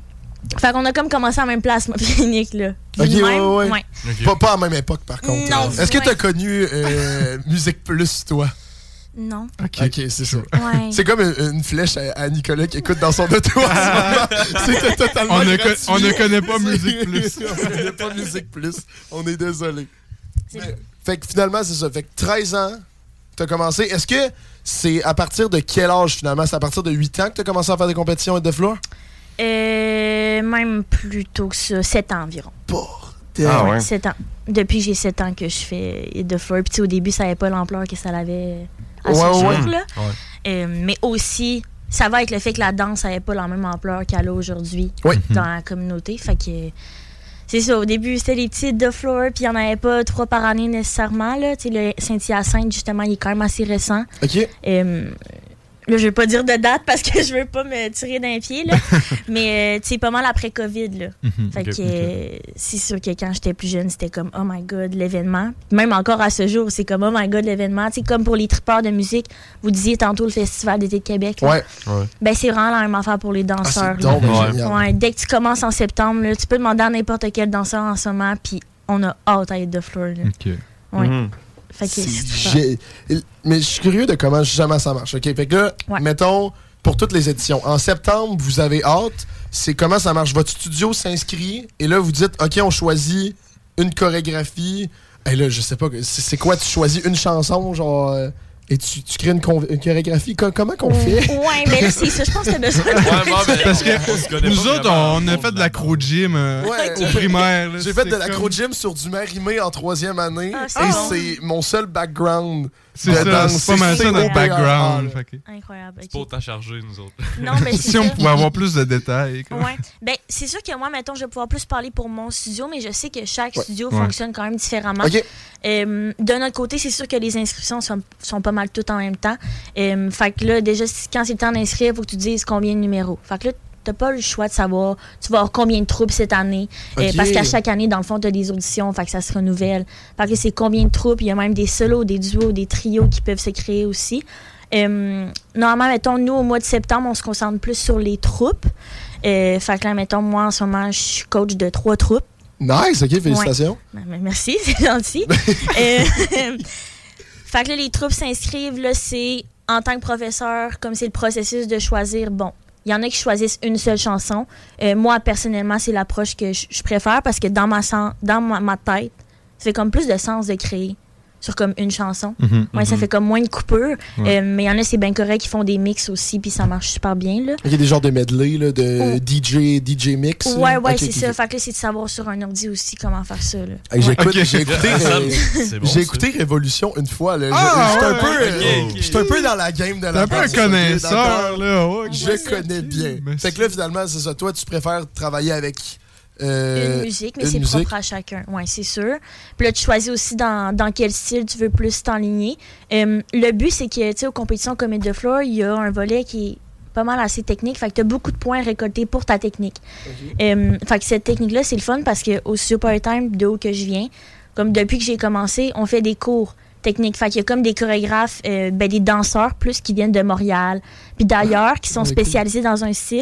fait qu'on a comme commencé à la même place, moi (laughs) et Nick, là. Ok, ouais, ouais. ouais. Pas, pas à la même époque, par contre. Non, Est-ce que t'as connu euh, Musique Plus, toi? Non. Ok, c'est ça. Ouais. C'est comme une, une flèche à, à Nicolas qui écoute dans son auto en ce moment. (laughs) C'était totalement On ne on ne connaît pas Musique (laughs) Plus. on ne connaît pas Musique Plus. On est désolé. Mais- Fait que finalement, c'est ça. Fait que 13 ans, t'as commencé. Est-ce que c'est à partir de quel âge finalement? C'est à partir de 8 ans que t'as commencé à faire des compétitions de floor? Euh, même plus tôt que ça, 7 ans environ. Ah ouais? 7 ans. Depuis que j'ai 7 ans que je fais de Fleur. Puis au début, ça n'avait pas l'ampleur que ça avait à ce Ouais, ouais. jour, là. Euh, mais aussi, ça va avec le fait que la danse n'avait pas la même ampleur qu'elle a aujourd'hui Oui. dans la communauté. Fait que c'est ça, au début, c'était les petites de Fleur, puis il n'y en avait pas trois par année nécessairement. Là. Le Saint-Hyacinthe, justement, il est quand même assez récent. OK. Euh, là, je vais pas dire de date parce que (laughs) je veux pas me tirer d'un pied, là. (laughs) mais euh, tu sais, pas mal après COVID, là. Mhm, fait ok, que ok. euh, c'est sûr que quand j'étais plus jeune, c'était comme oh my god, l'événement. Même encore à ce jour, c'est comme oh my god, l'événement. Tu comme pour les tripeurs de musique, vous disiez tantôt le Festival d'été de Québec. là. Ouais. ouais. Ben, c'est vraiment la même affaire pour les danseurs. Ah, donc. Ouais, dès que tu commences en septembre, là, tu peux demander à n'importe quel danseur en ce moment, puis on a hâte à être de fleur. là. Ouais. Mhm. Fait que Mais je suis curieux de comment justement ça marche. OK, fait que là, Ouais. mettons, pour toutes les éditions, en septembre, vous avez hâte. C'est comment ça marche? Votre studio s'inscrit et là, vous dites, OK, on choisit une chorégraphie. Et là, je sais pas, c'est c'est quoi? Tu choisis une chanson, genre... et tu, tu crées une, chorégraphie. Co- comment qu'on fait? Ouais, ben là, c'est ça. Je pense que t'as besoin de. Parce on se que nous autres, on a fait de l'acro-gym euh, Ouais. au primaire. J'ai fait de C'est l'acro-gym sur du marimé en troisième année. Ah, et bon. c'est mon seul background C'est ça, c'est pas mal ça, notre background. Incroyable. C'est pas autant chargé, nous autres. (laughs) Non, mais (laughs) Si on pouvait avoir plus de détails. Ouais. Ben, c'est sûr que moi, mettons, je vais pouvoir plus parler pour mon studio, mais je sais que chaque Ouais. studio Ouais. fonctionne quand même différemment. OK. Euh, de notre côté, c'est sûr que les inscriptions sont, sont pas mal toutes en même temps. Euh, fait que là, déjà, quand c'est le temps d'inscrire, il faut que tu dises combien de numéros. Fait que là, t'as pas le choix de savoir, tu vas avoir combien de troupes cette année. Euh, parce qu'à chaque année, dans le fond, t'as des auditions, fait que ça se renouvelle. Fait que c'est combien de troupes. Il y a même des solos, des duos, des trios qui peuvent se créer aussi. Euh, normalement, mettons, nous, au mois de septembre, on se concentre plus sur les troupes. Euh, fait que là, mettons, moi, en ce moment, je suis coach de trois troupes. Nice, OK, félicitations. Ouais. Ben, Merci, (laughs) c'est gentil. Euh, (laughs) fait que là, les troupes s'inscrivent, là, c'est en tant que professeur, comme c'est le processus de choisir, bon, il y en a qui choisissent une seule chanson. Euh, moi, personnellement, c'est l'approche que je préfère parce que dans ma, dans ma, ma tête, fait comme plus de sens de créer sur comme une chanson. Mhm, ouais, ça mhm. fait comme moins de coupures. Ouais. Euh, mais il y en a, c'est bien correct, qui font des mix aussi, puis ça marche super bien, là. Il y a des genres de medley, là, de DJ, DJ mix. là. Oh. Ouais, ouais, c'est ça. Fait que là, c'est de savoir sur un ordi aussi comment faire ça. Hey, j'ai écouté, (laughs) euh, bon, écouté Révolution une fois. Là. Je- Ah, J'étais un, ouais, peu, euh, un peu dans la game de la un peu un connaisseur, là. Je connais bien. Fait que là, finalement, c'est ça. Toi, tu préfères travailler avec euh, une musique, mais c'est propre à chacun. Oui, c'est sûr. Puis là, tu choisis aussi dans, dans quel style tu veux plus t'enligner. Euh, le but, c'est que, tu sais, aux compétitions comme de Floor, il y a un volet qui est pas mal assez technique. Fait que tu as beaucoup de points récoltés pour ta technique. Euh, fait que cette technique-là, c'est le fun parce que au Super Time, de où que je viens, comme depuis que j'ai commencé, on fait des cours techniques. Fait qu'il y a comme des chorégraphes, euh, ben, des danseurs plus qui viennent de Montréal, puis d'ailleurs, qui sont Ah, spécialisés dans un style.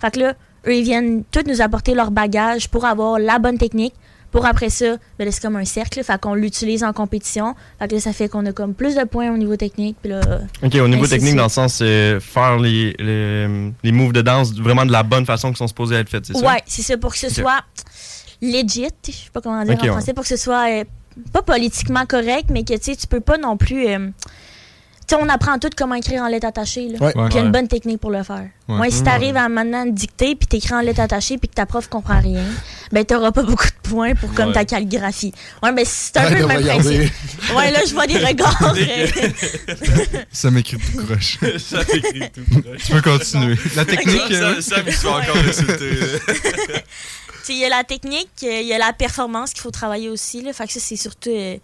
Fait que là, eux, ils viennent tous nous apporter leur bagage pour avoir la bonne technique. Pour après ça, ben c'est comme un cercle. Fait qu'on l'utilise en compétition. Fait que là, ça fait qu'on a comme plus de points au niveau technique. Puis là, Ok, au niveau technique, dans le sens, c'est faire les, les, les moves de danse vraiment de la bonne façon qui sont supposés être faits, c'est ça? Ouais, c'est ça. Pour que ce soit legit, je sais pas comment dire en ouais. français, pour que ce soit euh, pas politiquement correct, mais que tu sais, tu peux pas non plus. euh, tu sais, on apprend tout comment écrire en lettres attachées. Là. Ouais. Puis il y a une bonne technique pour le faire. Ouais. Ouais, si Mhm. t'arrives à maintenant dicter puis t'écris en lettres attachées puis que ta prof comprend rien, ben t'auras pas beaucoup de points pour comme Ouais. ta calligraphie. Ouais, mais c'est un peu le même regarder. principe. Ouais, là, je vois des regards. (laughs) euh, Ça m'écrit tout croche. (laughs) Ça m'écrit tout croche. Tu peux continuer. La technique. Ça, euh, ça, il se fait encore insulter. (laughs) il y a la technique, euh, il y a la performance qu'il faut travailler aussi. Là. Fait que ça, c'est surtout. euh,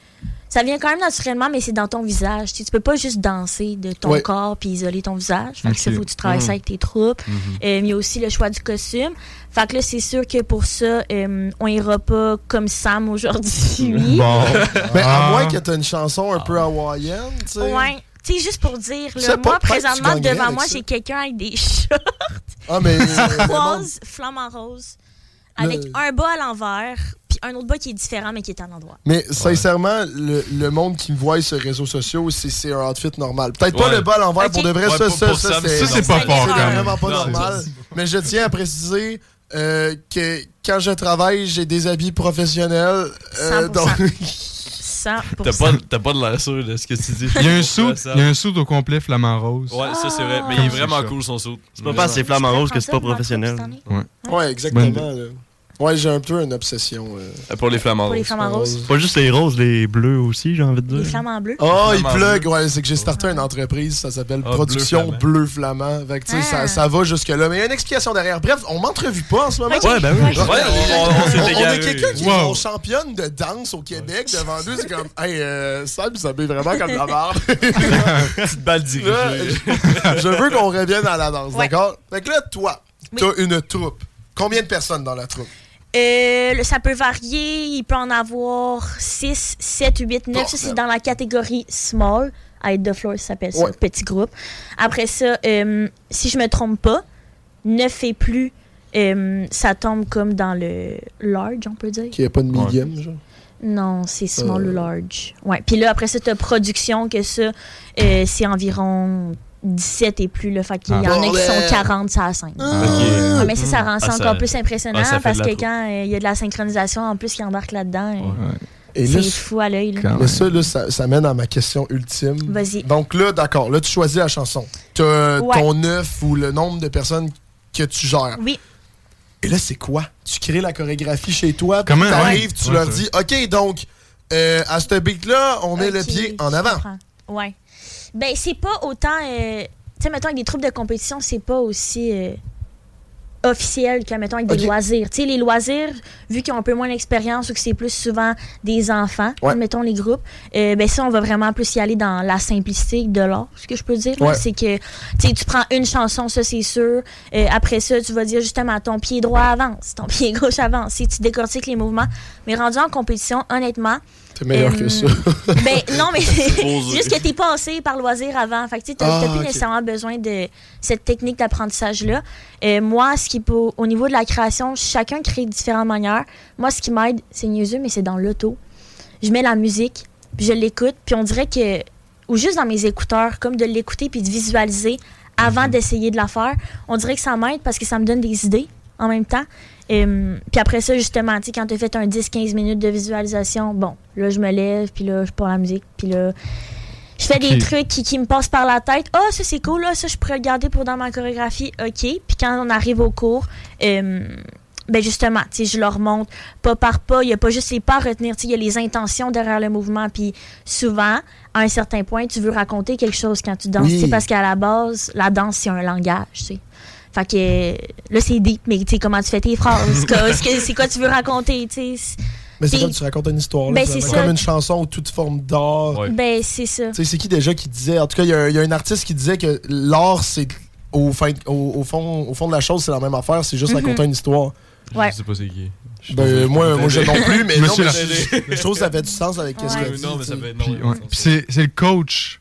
ça vient quand même naturellement, mais c'est dans ton visage. Tu tu peux pas juste danser de ton Ouais. corps puis isoler ton visage. Fait que ça, faut que tu travailles ça avec tes troupes. Mhm. Euh, il y a aussi le choix du costume. Fait que là, c'est sûr que pour ça, euh, on ira pas comme Sam aujourd'hui. (laughs) Bon. (laughs) Ben, à Ah. moins que tu une chanson un peu hawaïenne, tu sais. Ouais. Tu sais, juste pour dire, là, moi, présentement, devant moi, j'ai quelqu'un avec des (laughs) shorts Ah, mais. euh, rose, flamant rose, avec un bas à l'envers, un autre bas qui est différent, mais qui est à l'endroit. Mais sincèrement, le, le monde qui me voit sur les réseaux sociaux, c'est c'est un outfit normal. Peut-être pas le bas à l'envers pour de vrai, Ouais, ça, c'est ça, c'est pas fort, même. vraiment pas normal. Mais je tiens à préciser euh, que quand je travaille, j'ai des habits professionnels. euh, 100%. donc- (laughs) 100%. T'as pas, t'as pas de l'air sûr de ce que tu dis. Il y a un Pourquoi sou, ça? il y a un sou au complet flamant rose. Ouais, ça c'est vrai. Mais Comme il est c'est vraiment cool son saut. C'est pas parce que c'est flamant rose que c'est pas professionnel. Ouais. Ouais, exactement. Ouais, j'ai un peu une obsession. euh. Pour les flamants Pour les flamants roses. Pas juste les roses, les bleus aussi, j'ai envie de dire. Les flamants bleus. Oh, il Flamand plug. Ouais, c'est que j'ai starté une entreprise, ça s'appelle Ah, Production Bleu Bleu Flamand. Fait que, Ah. ça, ça va jusque-là. Mais il y a une explication derrière. Bref, on m'entrevue pas en ce moment. Ouais, ben oui. Ouais, on- on s'est on, a quelqu'un qui est Wow. championne de danse au Québec devant nous. C'est comme, hey, euh, Sam, ça met vraiment comme la barre. (laughs) Petite balle dirigée. Là, je veux qu'on revienne à la danse, Ouais. d'accord? Fait que là, toi, Oui. t'as une troupe. Combien de personnes dans la troupe? Euh, ça peut varier. Il peut en avoir 6, 7, 8, 9. Ça, c'est dans la catégorie small. Hide the Floor, ça s'appelle ça, petit groupe. Après ça, euh, si je me trompe pas, 9 et plus, euh, ça tombe comme dans le large, on peut dire. Qu'il n'y a pas de medium, genre? Non, c'est small Euh. ou large. Ouais. Puis là, après ça, t'as production, que ça, euh, c'est environ 17 et plus. Là. Fait qu'il y en Ah. a qui sont 40 ça la scène. Ok. Ouais, mais ça, ça rend ça Ah, ça- encore plus impressionnant ah, parce que quand euh, il y a de la synchronisation en plus qui embarque là-dedans, euh, Et c'est là, fou à l'œil. Mais ça, là, ça, ça mène à ma question ultime. Vas-y. Donc là, d'accord, là, tu choisis la chanson. Tu Ouais. ton œuf ou le nombre de personnes que tu gères. Oui. Et là, c'est quoi? Tu crées la chorégraphie chez toi, puis Comment? tu arrives, Ouais. tu Ouais, leur dis, OK, donc, euh, à ce beat-là, on met le pied en avant. Ouais. Ben, c'est pas autant. euh, tu sais, mettons, avec des troupes de compétition, c'est pas aussi euh, officiel que, mettons, avec des loisirs. Tu sais, les loisirs, vu qu'ils ont un peu moins d'expérience ou que c'est plus souvent des enfants, Ouais. mettons les groupes, euh, ben ça, on va vraiment plus y aller dans la simplicité de l'art, ce que je peux dire. Ouais. C'est que, tu sais, tu prends une chanson, ça, c'est sûr. Euh, après ça, tu vas dire justement, ton pied droit avance, ton (laughs) pied gauche avance. Si tu décortiques les mouvements. Mais rendu en compétition, honnêtement, T'es meilleur Euh, que ça. ben (laughs) non, mais (laughs) juste que t'es passé par loisir avant. Fait que t'as Ah, plus nécessairement besoin de cette technique d'apprentissage-là. Euh, moi, ce qui pour- au niveau de la création, chacun crée de différentes manières. Moi, ce qui m'aide, c'est niaiseux, mais c'est dans l'auto. Je mets la musique, puis je l'écoute, puis on dirait que ou juste dans mes écouteurs, comme de l'écouter puis de visualiser avant d'essayer de la faire. On dirait que ça m'aide parce que ça me donne des idées en même temps. Euh, puis après ça, justement, tu sais, quand tu as fait un 10-15 minutes de visualisation, bon, là, je me lève, puis là, je pars la musique, puis là, je fais des trucs qui, qui me passent par la tête. Ah, ça, c'est cool, là, ça, je pourrais le garder pour dans ma chorégraphie. OK. Puis quand on arrive au cours, euh, ben justement, tu sais, je leur montre pas par pas. Il n'y a pas juste les pas à retenir, tu sais, il y a les intentions derrière le mouvement. Puis souvent, à un certain point, tu veux raconter quelque chose quand tu danses, Oui. tu sais, parce qu'à la base, la danse, c'est un langage, tu sais. Fait que là, c'est deep, mais tu sais, comment tu fais tes phrases? (laughs) C'est quoi tu veux raconter, tu sais? Mais c'est comme tu racontes une histoire. là, Ben, c'est. Comme une chanson ou toute forme d'art. Ben, c'est ça. C'est qui déjà qui disait. En tout cas, il y, a un- il y a un artiste qui disait que l'art, c'est. Au, fin- au, au fond, au fond de la chose, c'est la même affaire, c'est juste Mhm. raconter une histoire. Ouais. Je sais pas c'est qui. Je Ben, moi, moi, je non plus, mais (laughs) non, mais je, je trouve que ça fait du sens avec ce que. Non, mais ça fait- ouais, c'est le coach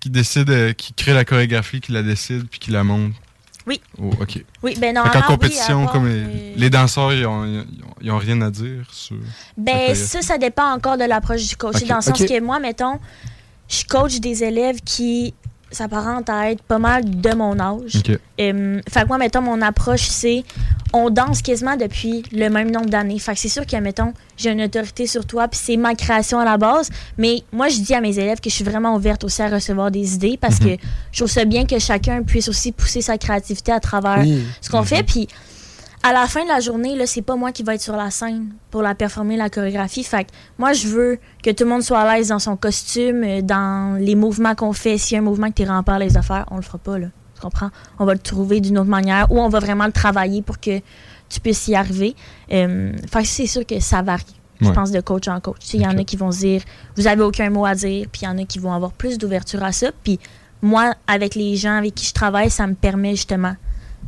qui décide, euh, qui crée la chorégraphie, qui la décide, puis qui la monte. Oui. Oh, OK. Oui, ben qu'en oui, compétition, comme les, les danseurs, ils ont, ils ont- ils ont rien à dire sur. Ben, ça, ça dépend encore de l'approche du coach. Dans le sens que moi, mettons, je coach des élèves qui s'apparentent à être pas mal de mon âge. Fait que moi, mettons, mon approche, c'est on danse quasiment depuis le même nombre d'années. Fait que c'est sûr que, mettons, j'ai une autorité sur toi, puis c'est ma création à la base. Mais moi, je dis à mes élèves que je suis vraiment ouverte aussi à recevoir des idées parce Mhm. que je trouve ça bien que chacun puisse aussi pousser sa créativité à travers Oui. ce qu'on Mhm. fait. Puis à la fin de la journée, là, c'est pas moi qui va être sur la scène pour la performer, la chorégraphie. Fait que moi, je veux que tout le monde soit à l'aise dans son costume, euh, dans les mouvements qu'on fait. S'il y a un mouvement que tu rempart les affaires, on le fera pas, là. Tu comprends? On va le trouver d'une autre manière ou on va vraiment le travailler pour que tu puisses y arriver. Euh, fait que c'est sûr que ça varie. Je pense de coach en coach. Il y en a qui vont se dire, vous avez aucun mot à dire, puis il y en a qui vont avoir plus d'ouverture à ça. Puis moi, avec les gens avec qui je travaille, ça me permet justement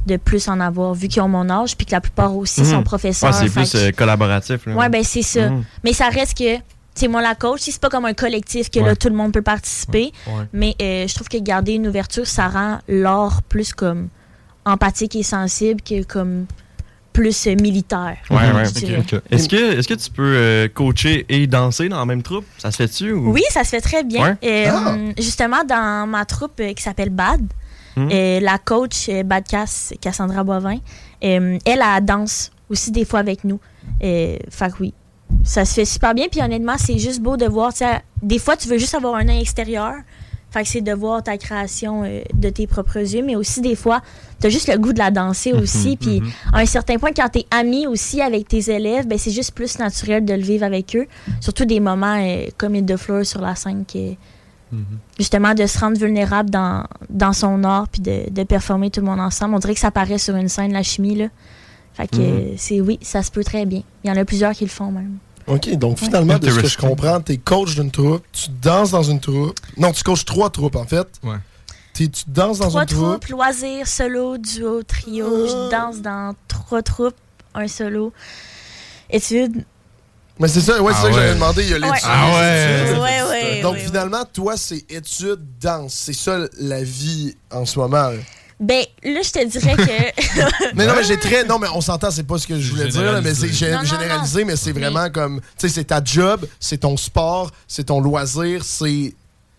de plus en avoir, vu qu'ils ont mon âge, puis que la plupart aussi sont Mhm. professeurs. Ouais, c'est plus que- euh, collaboratif. là. Ouais, ben c'est ça. Mhm. Mais ça reste que, tu sais, moi, la coach, c'est pas comme un collectif que là, tout le monde peut participer. Ouais. Ouais. Mais euh, je trouve que garder une ouverture, ça rend l'art plus comme empathique et sensible que comme plus euh, militaire. Ouais, ouais. dirais. Est-ce que, est que tu peux euh, coacher et danser dans la même troupe? Ça se fait-tu? Ou... Oui, ça se fait très bien. Ouais. Euh, Ah. Justement, dans ma troupe euh, qui s'appelle BAD, Euh, la coach euh, Bad Cass, Cassandra Boivin, euh, elle, elle danse aussi des fois avec nous. Euh, fait que oui, ça se fait super bien. Puis honnêtement, c'est juste beau de voir. Des fois, tu veux juste avoir un œil extérieur. Fait que c'est de voir ta création euh, de tes propres yeux, mais aussi des fois, tu as juste le goût de la danser aussi. Mhm, Puis mhm. à un certain point, quand tu es ami aussi avec tes élèves, ben, c'est juste plus naturel de le vivre avec eux. Surtout des moments euh, comme il de fleurs sur la scène, que, justement, de se rendre vulnérable dans, dans son art puis de, de performer tout le monde ensemble. On dirait que ça paraît sur une scène, la chimie. Là. Fait que Mhm. c'est oui, ça se peut très bien. Il y en a plusieurs qui le font même. OK, donc finalement, de ce que je comprends, t'es coach d'une troupe, tu danses dans une troupe. Non, tu coaches trois troupes, en fait. Ouais. tu danses dans trois une troupe. troupes, loisirs, solo, duo, trio. Je danse dans trois troupes, un solo. Études. Mais c'est ça, ouais, c'est Ah ça que j'avais demandé. Il y a l'étude. Ah les ouais. études. Ouais, ouais, Donc ouais, finalement, toi, c'est études, danse. C'est ça la vie en ce moment. là. Ben, là, je te dirais que. (laughs) Mais non, mais j'ai (laughs) très. Non, mais on s'entend, c'est pas ce que je voulais dire, là, mais c'est Généralisé. mais c'est vraiment comme. Tu sais, c'est ta job, c'est ton sport, c'est ton loisir, c'est.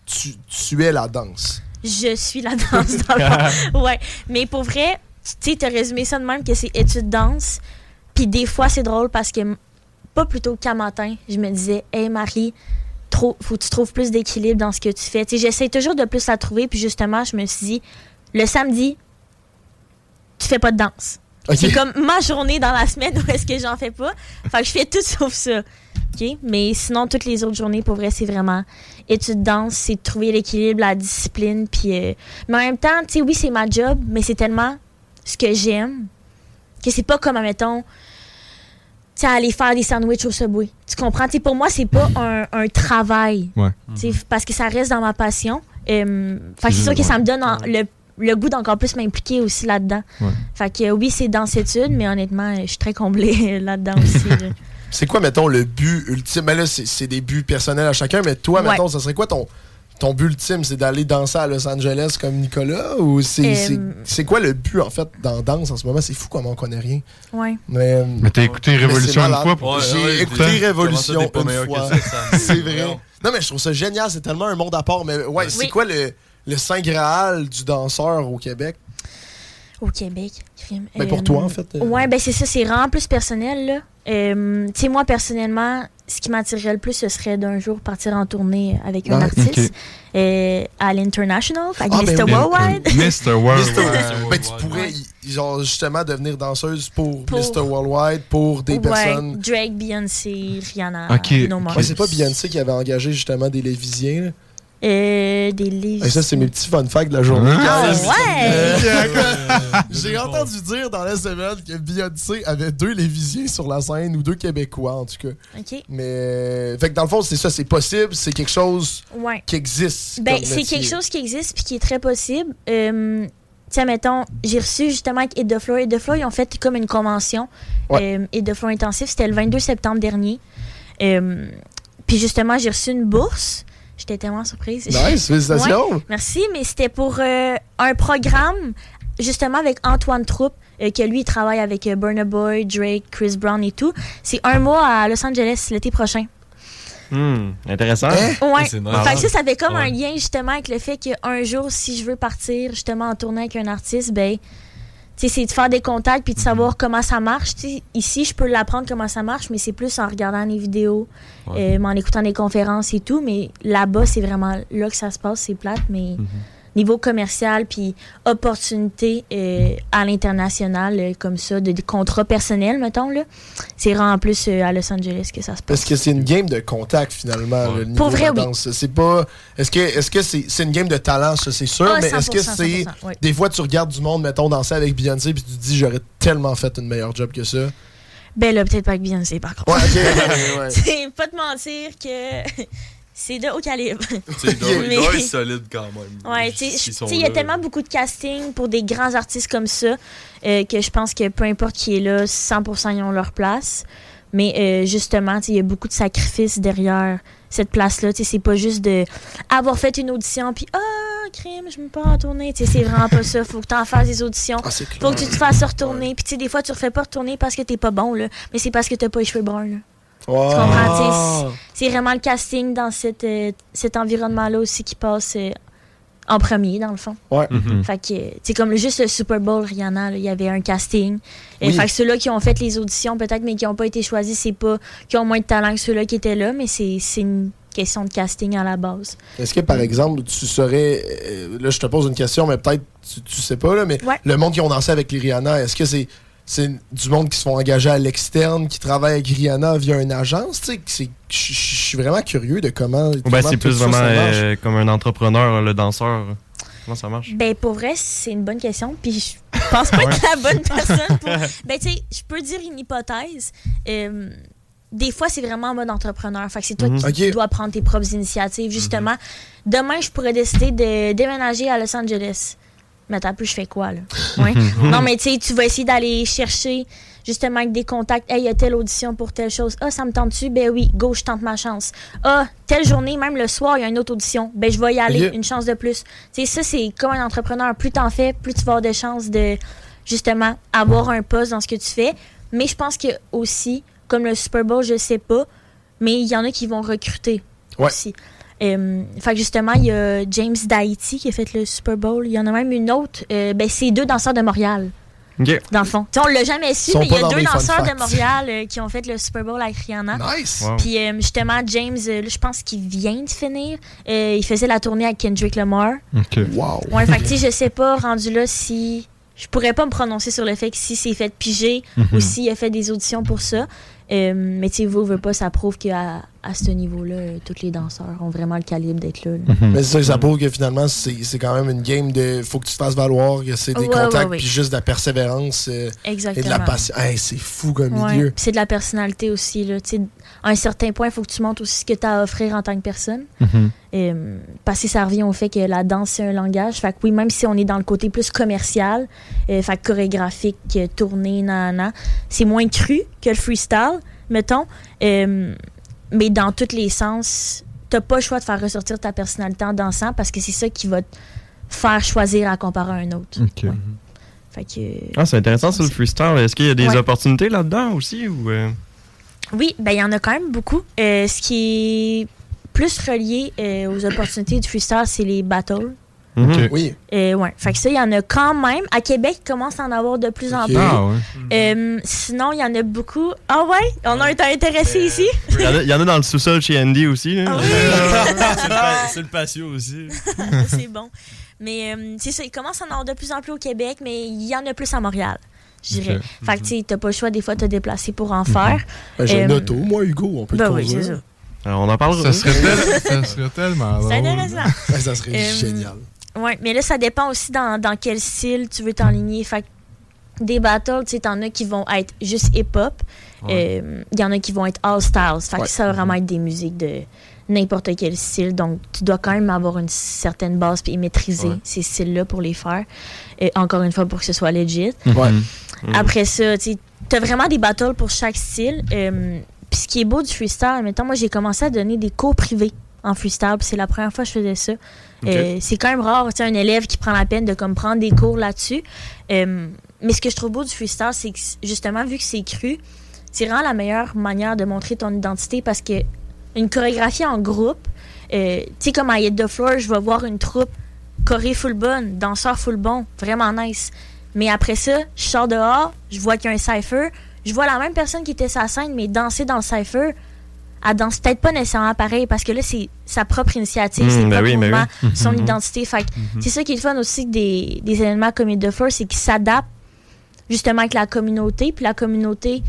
Tu, tu es la danse. Je suis la danse dans le fond. Ouais. Mais pour vrai, tu sais, t'as résumé ça de même que c'est études danse. Puis des fois, c'est drôle parce que, pas plutôt qu'à matin, je me disais, hey Marie, trop, faut que tu trouves plus d'équilibre dans ce que tu fais. J'essaie toujours de plus la trouver. Puis justement, je me suis dit, le samedi, tu fais pas de danse. C'est comme ma journée dans la semaine où est-ce que j'en fais pas. Fait que je fais tout sauf ça. Mais sinon, toutes les autres journées, pour vrai, c'est vraiment études danse, c'est de trouver l'équilibre, la discipline. Puis, euh, Mais en même temps, tu sais, oui, c'est ma job, mais c'est tellement ce que j'aime que c'est pas comme, admettons, tu sais, aller faire des sandwichs au Subway. Tu comprends? Pour moi, c'est pas un, un travail. Ouais. Parce que ça reste dans ma passion. Euh, fait que c'est sûr que ça me donne en- le, le goût d'encore plus m'impliquer aussi là-dedans. Ouais. Fait que oui, c'est dans cette étude, mais honnêtement, je suis très comblée (laughs) là-dedans aussi. là. C'est quoi, mettons, le but ultime? Mais là, c'est c'est des buts personnels à chacun, mais toi, Ouais. mettons, ça serait quoi ton, ton but ultime? C'est d'aller danser à Los Angeles comme Nicolas? Ou c'est Euh, c'est- quoi le but, en fait, dans danse en ce moment? C'est fou comment on connaît rien. Ouais. Mais, Mais t'as écouté mais Révolution une fois pour- J'ai Ouais, écouté ça, Révolution pas une fois. ça, c'est vrai. Non, mais je trouve ça génial. C'est tellement un monde à part. Mais ouais, c'est Oui. quoi le, le saint graal du danseur au Québec? Au Québec. crime. Ben, pour toi, en fait, euh. Ouais, ben c'est ça, c'est vraiment plus personnel, là. Euh, tu sais, moi, personnellement, ce qui m'attirerait le plus, ce serait d'un jour partir en tournée avec un Ouais, artiste euh, à l'International, Ah, ben Mr. oui. Worldwide. (laughs) Mr. Worldwide. Mr. Ben, tu pourrais, genre, justement, devenir danseuse pour, Pour- Mr. Worldwide, pour des Ouais, personnes. Drake, Beyoncé, Rihanna, Ok. Bruno Mars. Ouais, c'est pas Beyoncé qui avait engagé justement des Lévisiens. Euh, des livres. Et ça, c'est mes petits fun facts de la journée. Ah, ouais! (laughs) Euh, J'ai entendu dire dans la semaine que Beyoncé avait deux Lévisiens sur la scène, ou deux Québécois en tout cas. OK. Mais. Fait que dans le fond, c'est ça, c'est possible, c'est quelque chose Ouais. qui existe. Ben, c'est quelque chose qui existe puis qui est très possible. Euh, Tiens, mettons, j'ai reçu justement avec Hit the Floor. Hit the Floor, ils ont fait comme une convention. Ouais. Euh, Hit the Floor Intensif, c'était le 22 septembre dernier. Euh, puis justement, j'ai reçu une bourse. J'étais tellement surprise. Nice, (laughs) félicitations. Ouais, merci, mais c'était pour euh, un programme justement avec Antoine Troupe, euh, que lui, il travaille avec euh, Burna Boy, Drake, Chris Brown et tout. C'est un mois à Los Angeles l'été prochain. Hmm, intéressant. Ouais. C'est nice. Fait que ça, ça fait comme Ouais. un lien justement avec le fait qu'un jour, si je veux partir justement en tournée avec un artiste, ben, c'est de faire des contacts puis de savoir comment ça marche. Ici, je peux l'apprendre comment ça marche, mais c'est plus en regardant les vidéos, Ouais. euh, en écoutant des conférences et tout. Mais là-bas, c'est vraiment là que ça se passe, c'est plate, mais niveau commercial puis opportunité euh, à l'international, euh, comme ça, de, de contrats personnels, mettons, là, c'est vraiment plus euh, à Los Angeles que ça se passe. Parce que c'est une game de contact finalement, le niveau Pour vrai, de la oui. C'est pas. Est-ce que est-ce que c'est c'est une game de talent, ça c'est sûr, Ah, mais est-ce que 100%, c'est 100%, oui. des fois tu regardes du monde, mettons danser avec Beyoncé, puis tu te dis j'aurais tellement fait une meilleure job que ça. Ben là, peut-être pas avec Beyoncé, par contre. Ouais, ok, (laughs) ouais, ouais. C'est pas te mentir que c'est de haut calibre. (laughs) Mais- solide quand même. Ouais, tu sais, il y a tellement beaucoup de casting pour des grands artistes comme ça euh, que je pense que peu importe qui est là, 100% ils ont leur place. Mais euh, justement, tu sais, il y a beaucoup de sacrifices derrière cette place-là. Tu sais, C'est pas juste de avoir fait une audition puis ah, crime, je me peux en tourner. Tu sais, C'est vraiment pas ça. Faut que tu en fasses des auditions. Ah, Faut que tu te fasses retourner. Puis tu sais, des fois, tu refais pas retourner parce que t'es pas bon, là. mais c'est parce que t'as pas les cheveux bruns. Là. Wow. Tu comprends? C'est- vraiment le casting dans cette, euh, cet environnement-là aussi qui passe euh, en premier, dans le fond. Ouais. Mhm. Fait que, c'est comme juste le Super Bowl, Rihanna, il y avait un casting. Et Oui. Fait que ceux-là qui ont fait les auditions, peut-être, mais qui n'ont pas été choisis, c'est pas qui ont moins de talent que ceux-là qui étaient là, mais c'est c'est une question de casting à la base. Est-ce que par exemple tu serais euh, là je te pose une question, mais peut-être tu, tu sais pas là, mais Ouais. le monde qui ont dansé avec les Rihanna, est-ce que c'est c'est du monde qui se font engager à l'externe, qui travaille avec Rihanna via une agence, je suis vraiment curieux de comment. Ben, comment c'est tout plus ça, vraiment ça euh, comme un entrepreneur, le danseur. Comment ça marche? Ben, pour vrai, c'est une bonne question. Puis je pense pas (laughs) être la bonne personne (laughs) pour. Ben, tu sais, je peux dire une hypothèse. Euh, des fois, c'est vraiment en mode entrepreneur. Fait que c'est toi Mhm. qui dois prendre tes propres initiatives, justement. Demain, je pourrais décider de déménager à Los Angeles. Mais un peu, je fais quoi, là? (laughs) Ouais. Mhm. non, mais tu sais, tu vas essayer d'aller chercher justement avec des contacts. Hey, il y a telle audition pour telle chose. Ah, ça me tente-tu? Ben oui, go, je tente ma chance. Ah, telle journée, même le soir, il y a une autre audition. Ben, je vais y aller, une chance de plus. Tu sais, ça, c'est comme un entrepreneur. Plus t'en fais, plus tu vas avoir de chances de, justement, avoir un poste dans ce que tu fais. Mais je pense que aussi, comme le Super Bowl, je sais pas, mais il y en a qui vont recruter Ouais. aussi. Euh, fait que justement, il y a James Daity qui a fait le Super Bowl. Il y en a même une autre. euh, ben, c'est deux danseurs de Montréal, dans le fond. Tu sais, on l'a jamais su, mais il y a deux danseurs de. Montréal euh, qui ont fait le Super Bowl avec Rihanna. Nice! Wow. Puis euh, justement, James, euh, là, je pense qu'il vient de finir. Euh, il faisait la tournée avec Kendrick Lamar. OK. Wow! Ouais, fait que je sais pas, rendu là, si. Je pourrais pas me prononcer sur le fait que si c'est fait piger Mhm. ou s'il a fait des auditions pour ça. Euh, mais tu sais, vous, veut pas, ça prouve qu'à à ce niveau-là, euh, tous les danseurs ont vraiment le calibre d'être là. là. Mais c'est ça, ça prouve que finalement, c'est c'est quand même une game de. Faut que tu te fasses valoir, que c'est des Ouais, contacts, puis juste de la persévérance euh, et de la patience. Hey, c'est fou comme Ouais. milieu. C'est de la personnalité aussi. Là. Tu sais, À un certain point, il faut que tu montres aussi ce que tu as à offrir en tant que personne. Mhm. Euh, parce que ça revient au fait que la danse, c'est un langage. Fait que oui, même si on est dans le côté plus commercial, euh, fait que chorégraphique, euh, tourné, nanana, c'est moins cru que le freestyle, mettons. Euh, mais dans tous les sens, t'as pas le choix de faire ressortir ta personnalité en dansant parce que c'est ça qui va te faire choisir à comparer à un autre. OK. Fait que, Ah, c'est intéressant sur le freestyle. Est-ce qu'il y a des Ouais. opportunités là-dedans aussi? Ou, euh? Oui, ben il y en a quand même beaucoup. Euh, ce qui est plus relié euh, aux opportunités du freestyle, c'est les battles. Mhm. Oui. Euh, ouais. Fait que ça, il y en a quand même. À Québec, il commence à en avoir de plus en plus. Ah ouais. Euh, sinon, il y en a beaucoup. Ah ouais? On a été intéressés ici? Il y, en a, il y en a dans le sous-sol chez Andy aussi. là. (laughs) (laughs) c'est, le pa- c'est le patio aussi. (laughs) c'est bon. Mais euh, c'est ça, il commence à en avoir de plus en plus au Québec, mais il y en a plus à Montréal, je dirais. Ok. Fait que tu sais, t'as pas le choix des fois de te déplacer pour en faire. Ben, j'ai une Euh, auto, moi, Hugo, on peut ben le oui, conduire. c'est ça. Alors, on en parlera. Ça serait, tel- ça serait tellement C'est intéressant. Ça serait Euh, génial. Ouais, mais là, ça dépend aussi dans, dans quel style tu veux t'enligner. Fait que des battles, tu sais, t'en as qui vont être juste hip-hop. Ouais. Euh, Il y en a qui vont être all styles. Fait Ouais. que ça va vraiment être des musiques de n'importe quel style. Donc, tu dois quand même avoir une certaine base puis maîtriser Ouais. ces styles-là pour les faire. Euh, encore une fois, pour que ce soit legit. Ouais. Après ça, tu as vraiment des battles pour chaque style. Euh, puis ce qui est beau du freestyle, mettons, moi, j'ai commencé à donner des cours privés en freestyle. puis c'est la première fois que je faisais ça. Euh, c'est quand même rare, tu un élève qui prend la peine de comme prendre des cours là-dessus. Euh, mais ce que je trouve beau du freestyle, c'est que justement, vu que c'est cru, c'est vraiment la meilleure manière de montrer ton identité parce que une chorégraphie en groupe, euh, tu sais, comme à Hit the Floor, je vais voir une troupe choré full bonne, danseur full bon, vraiment nice. Mais après ça, je sors dehors, je vois qu'il y a un cypher, je vois la même personne qui était la scène, mais danser dans le cypher, elle danse peut-être pas nécessairement pareil parce que là, c'est sa propre initiative, Mm, c'est ben oui, ben oui. son Mhm. identité. Fait que Mhm. c'est ça qui est le fun aussi des, des événements comme Hit the Floor, c'est qu'ils s'adaptent justement avec la communauté. Puis la communauté,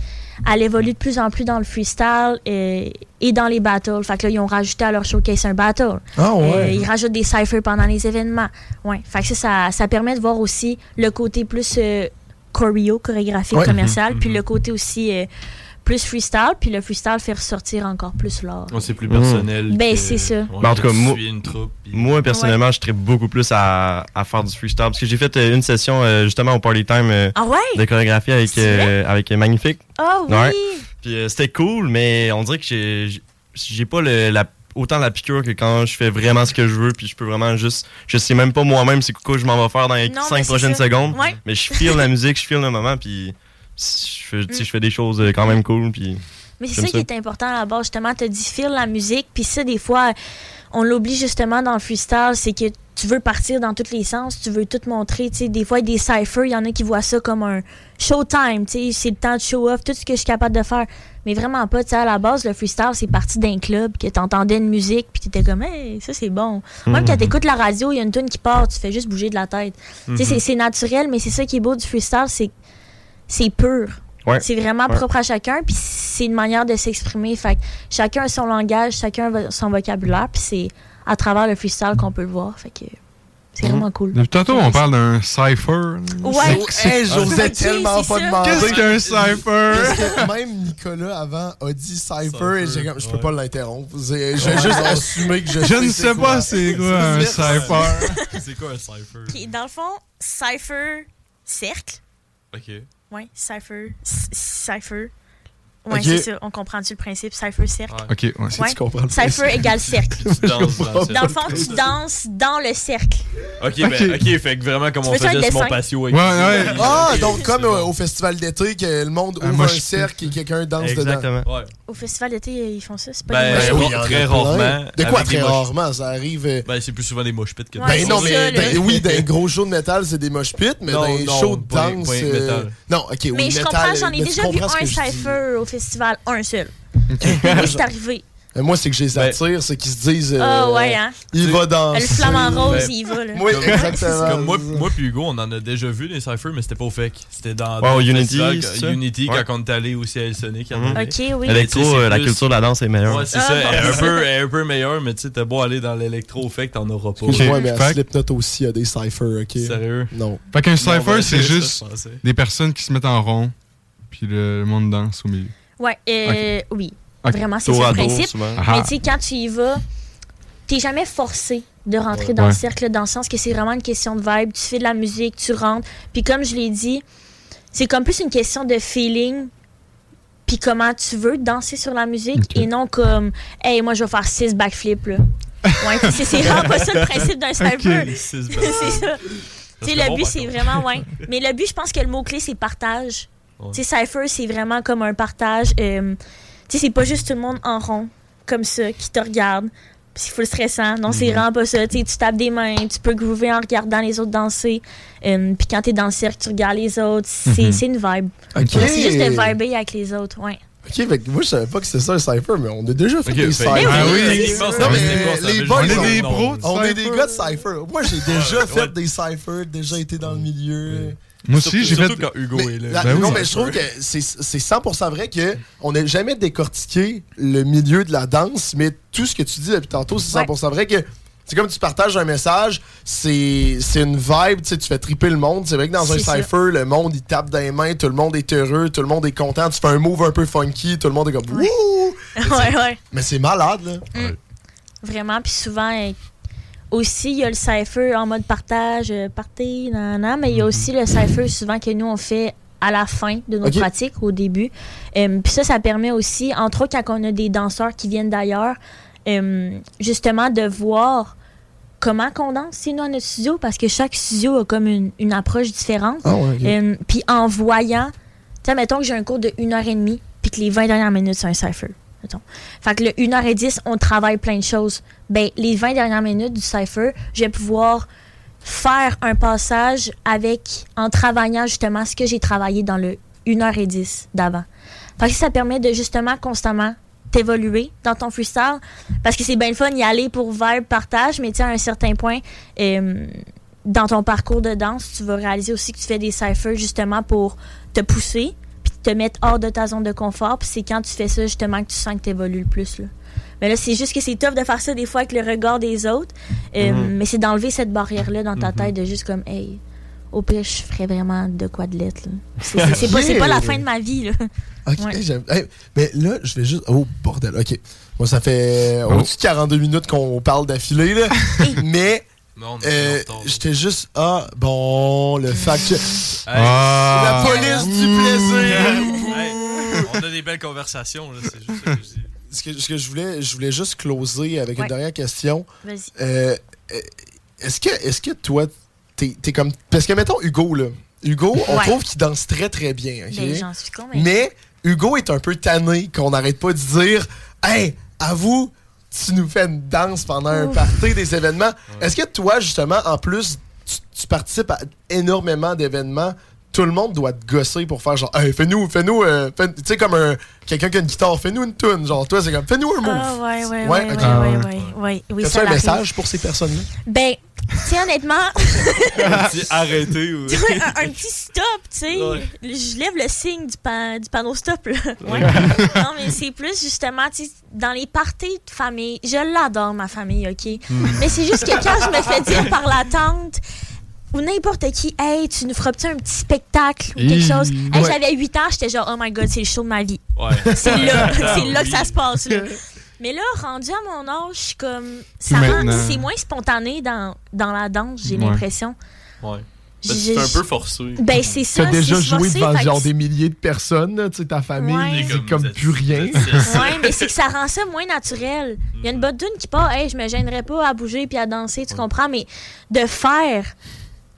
elle évolue de plus en plus dans le freestyle et dans les battles. Fait que là, ils ont rajouté à leur showcase un battle. Ah ouais. Euh, ils rajoutent des cyphers pendant les événements. Ouais. Fait que ça, ça, ça permet de voir aussi le côté plus euh, choreo, chorégraphique, Ouais. commercial, Mhm. puis le côté aussi euh, plus freestyle. Puis le freestyle fait ressortir encore plus l'art. C'est plus personnel. Ben, c'est ça. Ouais, Ben, en tout cas, moi, suis une troupe, puis- moi personnellement, je traite beaucoup plus à, à faire du freestyle. Parce que j'ai fait euh, une session euh, justement au Party Time euh, Ah ouais? de chorégraphie avec, euh, avec Magnifique. Ah oui! Ouais. Puis euh, c'était cool, mais on dirait que j'ai pas le, la, autant la piqûre que quand je fais vraiment ce que je veux, puis je peux vraiment juste. Je sais même pas moi-même c'est quoi je m'en vais faire dans les Non, mais 5 c'est prochaines ça. secondes. Ouais. Mais je file la (laughs) musique, je file le moment, puis je fais, tu sais, je fais des choses euh, quand même cool. Puis Mais c'est ça qui est important à la base, justement. Tu dit file la musique, puis ça, des fois, on l'oublie justement dans le freestyle, c'est que tu veux partir dans tous les sens, tu veux tout montrer. Tu sais, des fois, il y a des cyphers, il y en a qui voient ça comme un showtime, tu c'est le temps de show off, tout ce que je suis capable de faire. Mais vraiment pas, tu sais, à la base, le freestyle, c'est parti d'un club, que t'entendais une musique, puis t'étais comme, hey, ça c'est bon. Même quand t'écoutes la radio, il y a une tune qui part, tu fais juste bouger de la tête. Tu Mhm. c'est- c'est naturel, mais c'est ça qui est beau du freestyle, c'est c'est pur. Ouais. C'est vraiment Ouais. propre à chacun, puis c'est une manière de s'exprimer. Fait que chacun a son langage, chacun a son vocabulaire, puis c'est à travers le freestyle qu'on peut le voir. Fait que c'est vraiment cool. Depuis tantôt, on parle d'un cypher. Ouais. C'est- Hey, j'osais tellement pas demander. Qu'est-ce qu'un que même Nicolas avant a dit Cypher et j'ai comme, je peux pas l'interrompre. J'ai Ouais, juste assumé que je Je ne sais pas c'est quoi (laughs) un cypher. C'est quoi un cypher? Ok, dans le fond, cypher, cercle. Ok. Ouais, cypher, cypher. Ouais, Ok. c'est ça. On comprend-tu le principe? Cypher, cercle. Ok, ouais. Si tu comprends le Cypher égale cercle. (laughs) Tu danses dans le Dans le cercle. fond, tu danses dans le cercle. Ok, Ok. ben, ok, fait que vraiment comme Tu on faisait sur mon patio avec Ouais, ouais. Ah, Ok, donc comme euh, au festival d'été, que le monde Un ouvre un cercle et quelqu'un danse dedans. Exactement. Ouais. Au festival d'été, ils font ça. C'est pas Ben, des Ben moches. oui, très rarement. De quoi des très rarement? Ça arrive. euh, Ben, c'est plus souvent des mosh pits que Ouais, Ben c'est non, ça, mais ben oui, dans les (laughs) gros shows de métal, c'est des mosh pits, mais Non, dans les non, shows de danse. euh. Non, ok, oui, Mais je comprends, j'en ai déjà vu un cypher au festival, un seul. Moi, c'est (laughs) arrivé. Euh, Moi, c'est que je les Ben- attire, c'est qu'ils se disent. euh, Ah ouais, hein? Il va danser. Le flamant rose, Ben, il va, là. Oui, exactement. Comme moi, moi puis Hugo, on en a déjà vu des cyphers, mais c'était pas au fake. C'était dans, dans Unity, festival? Unity Ouais. quand on est allé aussi à El Sonic. il y en Mhm. avait. Ok, oui. Électro, euh, la plus- culture de la danse est meilleure. Ouais, c'est Ah, ça. bon. Elle est un peu, elle est un peu meilleure, mais tu sais, t'as beau aller dans l'électro, au fait que t'en auras pas. Ouais, mais à Slipknot aussi, il y a des cyphers, ok? Sérieux? Non. Fait qu'un cypher, ben, c'est juste des personnes qui se mettent en rond, puis le monde danse au milieu. Ouais, euh, oui. Vraiment, c'est ça le principe. souvent. Ah. Mais tu sais, quand tu y vas, t'es jamais forcé de rentrer dans Ouais. le cercle, dans le sens que c'est vraiment une question de vibe. Tu fais de la musique, tu rentres. Puis comme je l'ai dit, c'est comme plus une question de feeling. Puis comment tu veux danser sur la musique et non comme, hey, moi je vais faire six backflips là. Ouais, c'est (laughs) vraiment pas ça le principe d'un cypher. Six (laughs) c'est ça. Tu sais, serait le but, c'est vraiment, ouais. (laughs) Mais le but, je pense que le mot-clé, c'est partage. Ouais. Tu sais, Cypher, c'est vraiment comme un partage. euh, tu sais, c'est pas juste tout le monde en rond, comme ça, qui te regarde. c'est full stressant. Non, c'est Mhm. vraiment pas ça. Tu sais, tu tapes des mains, tu peux groover en regardant les autres danser. Euh, Puis quand t'es dans le cercle, tu regardes les autres. C'est Mhm. c'est une vibe. Ok. C'est juste de vibrer avec les autres, ouais. Ok, fait que moi je savais pas que c'était ça un cypher, mais on a déjà fait des cyphers. Ah oui, Non, mais quoi, ça les boys, on- des des pros On est des gars de cypher. Moi j'ai déjà fait des cyphers, déjà été dans le milieu. Moi aussi, j'ai fait. Quand Hugo Mais, est là. la- Ben oui. non, mais je trouve que c'est c'est 100% vrai que on n'a jamais décortiqué le milieu de la danse, mais tout ce que tu dis depuis tantôt, c'est 100% vrai que c'est comme tu partages un message, c'est c'est une vibe, tu sais, tu fais triper le monde. C'est vrai que dans un ça. cypher, le monde il tape dans les mains, tout le monde est heureux, tout le monde est content, tu fais un move un peu funky, tout le monde est comme wouh! (laughs) ouais, ouais. Mais c'est malade là. Vraiment. Puis souvent, aussi, il y a le cypher en mode partage, euh, party, nanana, mais il y a aussi le cypher souvent que nous, on fait à la fin de nos pratiques, au début. Euh, Puis ça, ça permet aussi, entre autres, quand on a des danseurs qui viennent d'ailleurs, euh, justement, de voir comment qu'on danse, c'est nous, à notre studio, parce que chaque studio a comme une, une approche différente. Ah. Euh, Puis en voyant, tu sais, mettons que j'ai un cours de 1h30, puis que les 20 dernières minutes, c'est un cypher. Fait que le 1h10, on travaille plein de choses. Ben, les 20 dernières minutes du cypher, je vais pouvoir faire un passage avec, en travaillant justement ce que j'ai travaillé dans le 1h10 d'avant. Fait que ça permet de justement constamment t'évoluer dans ton freestyle. Parce que c'est bien le fun y aller pour vibe, partage, mais tu à un certain point, euh, dans ton parcours de danse, tu vas réaliser aussi que tu fais des cyphers justement pour te pousser, te mettre hors de ta zone de confort. Puis c'est quand tu fais ça justement que tu sens que tu évolues le plus. Là. Mais là, c'est juste que c'est tough de faire ça des fois avec le regard des autres. Euh, Mm-hmm. Mais c'est d'enlever cette barrière-là dans ta tête de juste comme, hey, au pire, je ferais vraiment de quoi de lettre. là. C'est pas, c'est pas la fin de ma vie. Là. Ok, Ouais. hey, j'aime- hey, mais là, je vais juste. Oh, bordel, ok. Moi, ça fait Oh. au-dessus de 42 minutes qu'on parle d'affilée, là. (laughs) mais. Non, on est euh. J'étais juste. Ah, bon, le fact. Ah. La police du plaisir. Hey, on a des belles conversations, là, c'est juste ça que je dis. ce, que, ce que je voulais, je voulais juste closer avec Ouais. une dernière question. Vas-y. Euh, euh, est-ce que, est-ce que toi, t'es es comme. Parce que, mettons, Hugo, là. Hugo, on Ouais. trouve qu'il danse très, très bien. Ben, j'en suis. Mais Hugo est un peu tanné qu'on n'arrête pas de dire Hey, avoue, tu nous fais une danse pendant un party des événements. Est-ce que toi, justement, en plus, tu, tu participes à énormément d'événements? Tout le monde doit te gosser pour faire genre, hey, fais-nous, fais-nous, euh, fais- tu sais, comme un, quelqu'un qui a une guitare, fais-nous une tune. Genre, toi, c'est comme, fais-nous un move. Ah, ouais, ouais, Ouais, ouais, ouais, Ah, ouais. Oui, un message pour ces personnes-là? Ben, tu sais, honnêtement, (laughs) Un petit (laughs) arrêtez ou. un, un petit stop, tu sais. Ouais. Je lève le signe du, pa- du panneau stop, là. Ouais. non, mais c'est plus justement, tu sais, dans les parties de famille, je l'adore, ma famille, OK? Mais c'est juste que quand je me fais dire par la tante ou n'importe qui, hey, tu nous feras-tu un petit spectacle ou quelque chose? Hey, Ouais. J'avais 8 ans, j'étais genre, oh my god, c'est le show de ma vie. Ouais. (laughs) C'est là, (laughs) c'est là que ça se passe. là. (laughs) Mais là, rendu à mon âge, je suis comme. Ça c'est moins spontané dans, dans la danse, j'ai Ouais. l'impression. Ouais. Ben, c'est un peu forcé. Ben, c'est ça. T'as déjà c'est joué forcé, devant genre que des milliers de personnes, tu sais, ta famille, Ouais. c'est comme plus rien. c'est- Ouais, mais c'est que ça rend ça moins naturel. Il y a une bonne tune qui part, hey, je me gênerais pas à bouger puis à danser, tu comprends, mais de faire,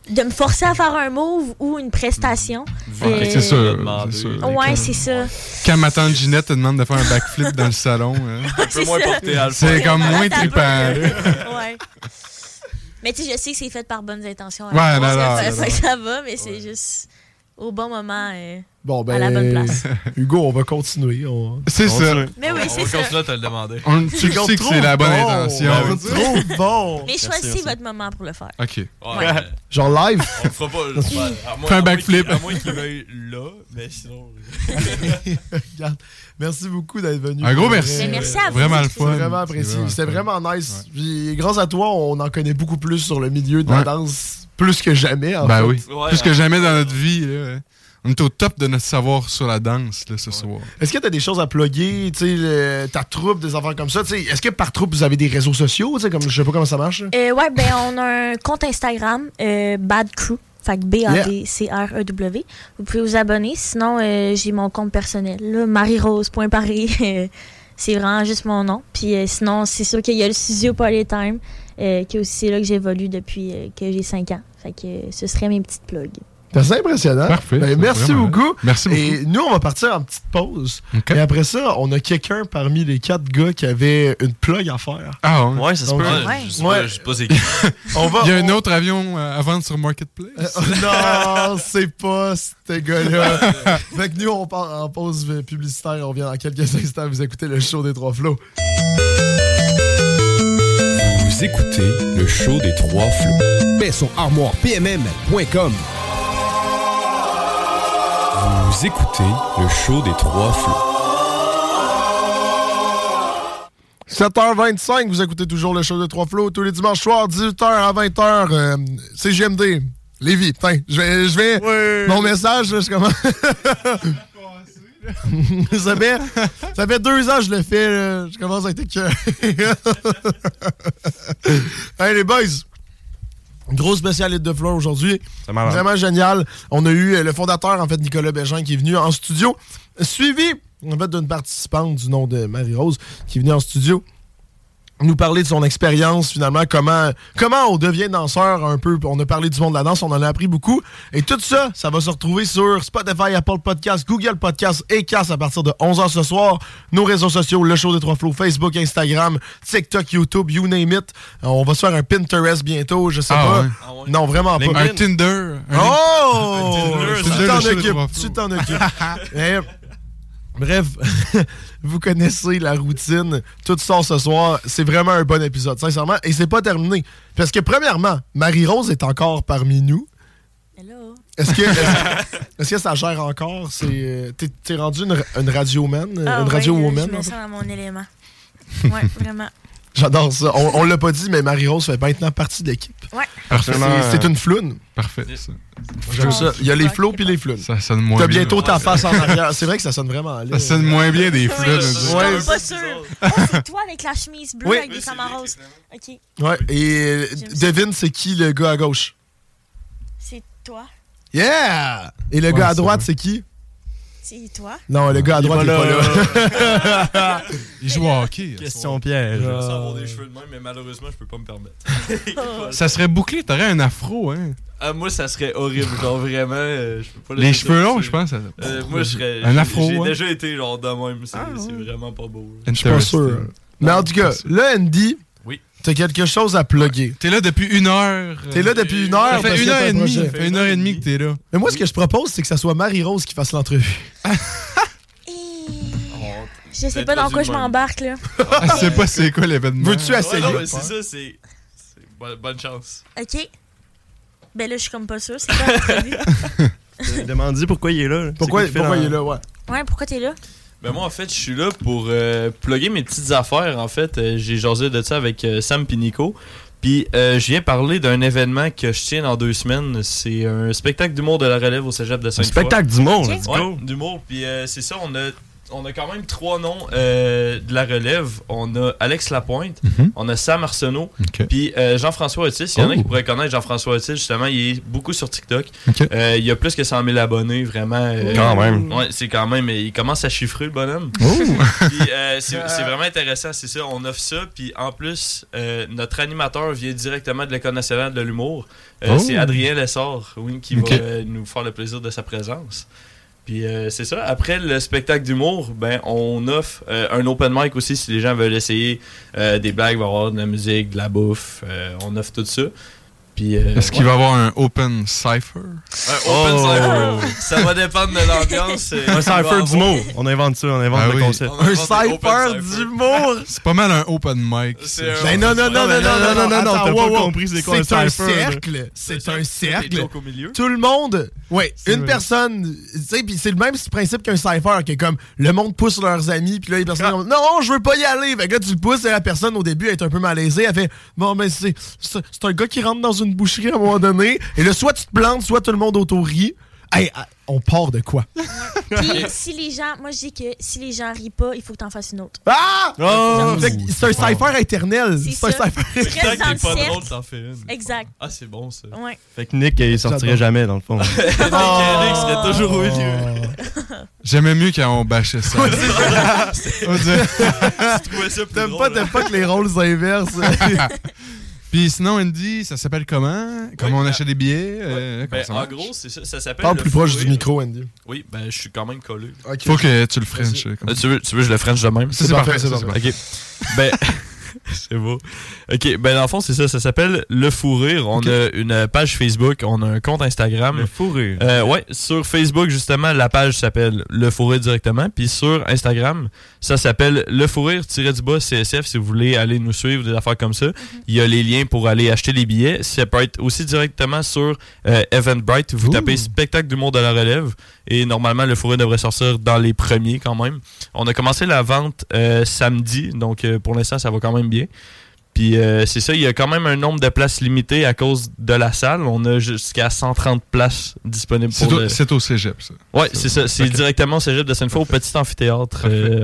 de me forcer à faire un move ou une prestation. Ouais, euh, c'est c'est sûr. Ouais, c'est ça. Quand ma tante Ginette te demande de faire un backflip dans le salon, hein, (laughs) Un peu C'est moins ça. porté à le c'est faire. comme moins trippant. ouais. (laughs) Mais tu sais, je sais que c'est fait par bonnes intentions. à Ouais, non, là, non, ça va, mais c'est juste au bon moment. Bon, ben, À la bonne place. (laughs) Hugo, on va continuer. On... C'est ça. Mais oui, On c'est ça. continuer à te le demander. On, tu sais que c'est la bonne bon. intention. Ben, trop (laughs) bon. Mais merci. votre moment pour le faire. Ok. Ouais. Ouais. Genre live. On le fera pas. (laughs) Fais un backflip. À moins qu'il veuille là, mais sinon. Regarde. Merci beaucoup d'être venu. Un gros merci. Mais merci à vous. Vraiment le fun. vraiment apprécié. C'est C'était vraiment vraiment nice. Puis, grâce à toi, on en connaît beaucoup plus sur le milieu de la Ouais. danse, plus que jamais. En Ben fait. oui. Ouais, Plus que hein. jamais dans notre vie. là. On est au top de notre savoir sur la danse là, ce soir. Est-ce que tu as des choses à plugger, tu sais, le- ta troupe, des affaires comme ça? tu sais, Est-ce que par troupe, vous avez des réseaux sociaux? tu sais, Comme, je sais pas comment ça marche. Euh, ouais, ben on a un compte Instagram, euh, Bad Crew. Fait que B-A-D-C-R-E-W. Vous pouvez vous abonner. Sinon, euh, j'ai mon compte personnel, Marie-Rose.paris. (laughs) C'est vraiment juste mon nom. Puis euh, sinon, c'est sûr qu'il y a le studio Polytime, euh, qui est aussi là que j'évolue depuis euh, que j'ai 5 ans. Fait que euh, ce serait mes petites plugs. C'est impressionnant. Parfait, Ben, merci vraiment. beaucoup. Merci beaucoup. Et nous, on va partir en petite pause. Et après ça, on a quelqu'un parmi les quatre gars qui avait une plug à faire. Ah ouais? Ouais, ça se Donc, peut. ouais. Je sais pas, je sais pas c'est qui. (laughs) On va, Il y a un autre avion euh, à vendre sur Marketplace. Euh, (laughs) non, c'est pas ce gars-là. (laughs) fait que nous, on part en pause publicitaire. On vient dans quelques instants. Vous écoutez le show des trois flots. Vous écoutez le show des trois flots. Paix son armoire PMM.com. Vous écoutez le show des trois flots. 7h25, vous écoutez toujours le show de Trois Flots tous les dimanches soirs, 18h à 20h. Euh, c'est GMD. Lévis, putain, je vais, je vais mon message, je commence. (laughs) ça, fait, ça fait deux ans que je le fais, je commence à être écœuré. (laughs) hey les boys, gros spécialiste de fleurs aujourd'hui. Vraiment génial. On a eu euh, le fondateur, en fait, Nicolas Bégin, qui est venu en studio, suivi, en fait, d'une participante du nom de Marie-Rose, qui est venue en studio nous parler de son expérience, finalement, comment, comment on devient danseur un peu. On a parlé du monde de la danse, on en a appris beaucoup. Et tout ça, ça va se retrouver sur Spotify, Apple Podcast, Google Podcast et Cass à partir de 11h ce soir. Nos réseaux sociaux, le show des trois flots, Facebook, Instagram, TikTok, YouTube, you name it. On va se faire un Pinterest bientôt, je sais Ah pas. ouais. Non, vraiment pas. Un Tinder. Un- Oh! Un Tinder, Tu le t'en occupes. Tu t'en occupes. (laughs) Bref, (laughs) vous connaissez la routine. Tout sort ce soir. C'est vraiment un bon épisode, sincèrement. Et c'est pas terminé. Parce que, premièrement, Marie-Rose est encore parmi nous. Est-ce que, est-ce, (laughs) est-ce que ça gère encore? C'est, euh, t'es, t'es rendu une, une radio man? euh, Ah une radio woman? Je me en sens dans mon élément. (laughs) Ouais, vraiment. J'adore ça. On, on l'a pas dit, mais Marie-Rose fait maintenant partie de l'équipe. Ouais. C'est, c'est une floune. Parfait. ça. J'aime ça. Il y a les flots puis les flounes. Ça sonne moins T'as bien. bientôt ta face en (laughs) arrière. C'est vrai que ça sonne vraiment laid. Ça sonne moins bien des. Je suis pas sûre. Oh, c'est toi avec la chemise bleue Oui. avec des rose. OK. Ouais, et devine, c'est qui le gars à gauche? C'est toi. Yeah! Et le Ouais, gars à droite, c'est qui? C'est toi? Non, le gars à droite, il est pas là. (laughs) Il joue au hockey. Question piège. Je veux avoir des cheveux de même, mais malheureusement, je peux pas me permettre. (laughs) Ça serait bouclé, t'aurais un afro, hein? Ah, moi, ça serait horrible. Genre, vraiment, euh, je peux pas Les cheveux longs, je pense. ça- Euh, moi, je serais. Un j'ai- afro, J'ai hein? déjà été genre de même. C'est Ah, vraiment pas beau. Je suis pas sûr. Mais en tout cas, là, Andy. T'as quelque chose à plugger. T'es là depuis une heure. T'es là depuis une heure. Ça fait une heure et demie. Ça fait une heure et demie que t'es là. Mais moi, ce que je propose, c'est que ça soit Marie-Rose qui fasse l'entrevue. (laughs) Je sais pas dans quoi je m'embarque, là. Je sais pas c'est quoi l'événement. Veux-tu essayer? Non, c'est ça, c'est. c'est bo- Bonne chance. OK. Ben là, je suis comme pas sûre. C'est quoi l'entrevue? (laughs) Demande-y pourquoi il est là. Pourquoi, il est là, ouais. Ouais, pourquoi t'es là? Ben moi en fait je suis là pour euh, plugger mes petites affaires en fait. Euh, j'ai jasé de ça avec euh, Sam puis Nico. Puis euh, je viens parler d'un événement que je tiens dans deux semaines. C'est un spectacle d'humour de la relève au cégep de sainte spectacle d'humour, let's ouais, go. d'humour. Puis euh, c'est ça on a on a quand même trois noms euh, de la relève. On a Alex Lapointe, Mhm. on a Sam Arsenault, puis euh, Jean-François Otis. Il y en a Oh. qui pourraient connaître Jean-François Otis, justement. Il est beaucoup sur TikTok. Ok. Euh, il a plus que 100 000 abonnés, vraiment. euh, Quand même. Ouais, c'est quand même. Il commence à chiffrer, le bonhomme. Oh. Puis, euh, (laughs) c'est vraiment intéressant, c'est ça. On offre ça. Puis en plus, euh, notre animateur vient directement de l'École nationale de l'humour. Euh, Oh. C'est Adrien Lessard, oui, qui Ok. va euh, nous faire le plaisir de sa présence. Puis euh, c'est ça. Après le spectacle d'humour, ben on offre euh, un open mic aussi si les gens veulent essayer euh, des blagues, va y avoir de la musique, de la bouffe. on offre tout ça. Puis euh, Est-ce qu'il ouais. va y avoir un open cipher? Un open Oh. cypher. Ça va dépendre de l'ambiance. Un avoir. d'humour. On invente ça, on invente Ah le oui. concept. Un cypher d'humour! (laughs) C'est pas mal un open mic. C'est un- Ben non, non, non, non, non, non, non, non, t'as wow, pas compris c'est quoi C'est un un cercle. cercle. C'est un cercle. jokes au milieu. Tout le monde, ouais, C'est une vrai. personne, tu sais, puis c'est le même principe qu'un cypher, qui est comme le monde pousse leurs amis, puis là les personnes disent non, je veux pas y aller. Fait que là tu le pousses et la personne au début elle est un peu malaisée, elle fait bon ben c'est c'est c'est un gars qui rentre dans une boucherie à un moment donné, et là soit tu te plantes, soit tout le monde autour rit. Hey, ah, on part de quoi? Puis (laughs) si les gens, moi je dis que si les gens rient pas, il faut que t'en fasses une autre. Ah Oh! C'est un cypher éternel. C'est un pas drôle, cercle. t'en fais une. Exact. Ah, c'est bon ça. Ouais. Fait que Nick, il sortirait jamais, dans le fond. (laughs) Nick Eric serait toujours au milieu. J'aimais mieux quand on bâchait ça. (laughs) On dirait- Tu trouvais ça plus T'aimes pas, hein? t'aimes pas que les rôles s'inversent. Puis sinon, Andy, ça s'appelle comment? Comment on achète des billets? Euh, Ben, ça en gros, c'est ça. Ça s'appelle. Parle le plus proche du micro, Andy. Oui, ben je suis quand même collé. Ok. Faut que tu le French. Euh, tu, veux, tu veux que je le French de même? Ça, c'est parfait, c'est Ok. Ben. (laughs) (laughs) c'est beau. Ok, ben dans le fond, c'est ça. Ça s'appelle Le Fou Rire. On a une page Facebook, on a un compte Instagram. Le Fou Rire. Euh, ouais, sur Facebook, justement, la page s'appelle Le Fou Rire directement. Puis sur Instagram, ça s'appelle Le Fou Rire-du-bas CSF si vous voulez aller nous suivre, des affaires comme ça. Il y a les liens pour aller acheter les billets. Ça peut être aussi directement sur euh, Eventbrite. Vous tapez Spectacle d'humour de la relève. Et normalement, Le Fou Rire devrait sortir dans les premiers quand même. On a commencé la vente euh, samedi. Donc pour l'instant, ça va quand même bien. Puis euh, c'est ça, il y a quand même un nombre de places limité à cause de la salle. On a jusqu'à 130 places disponibles C'est pour au, le... c'est au cégep, ça. Ouais, c'est ça. C'est directement au cégep de Sainte-Foy, au petit amphithéâtre. Euh,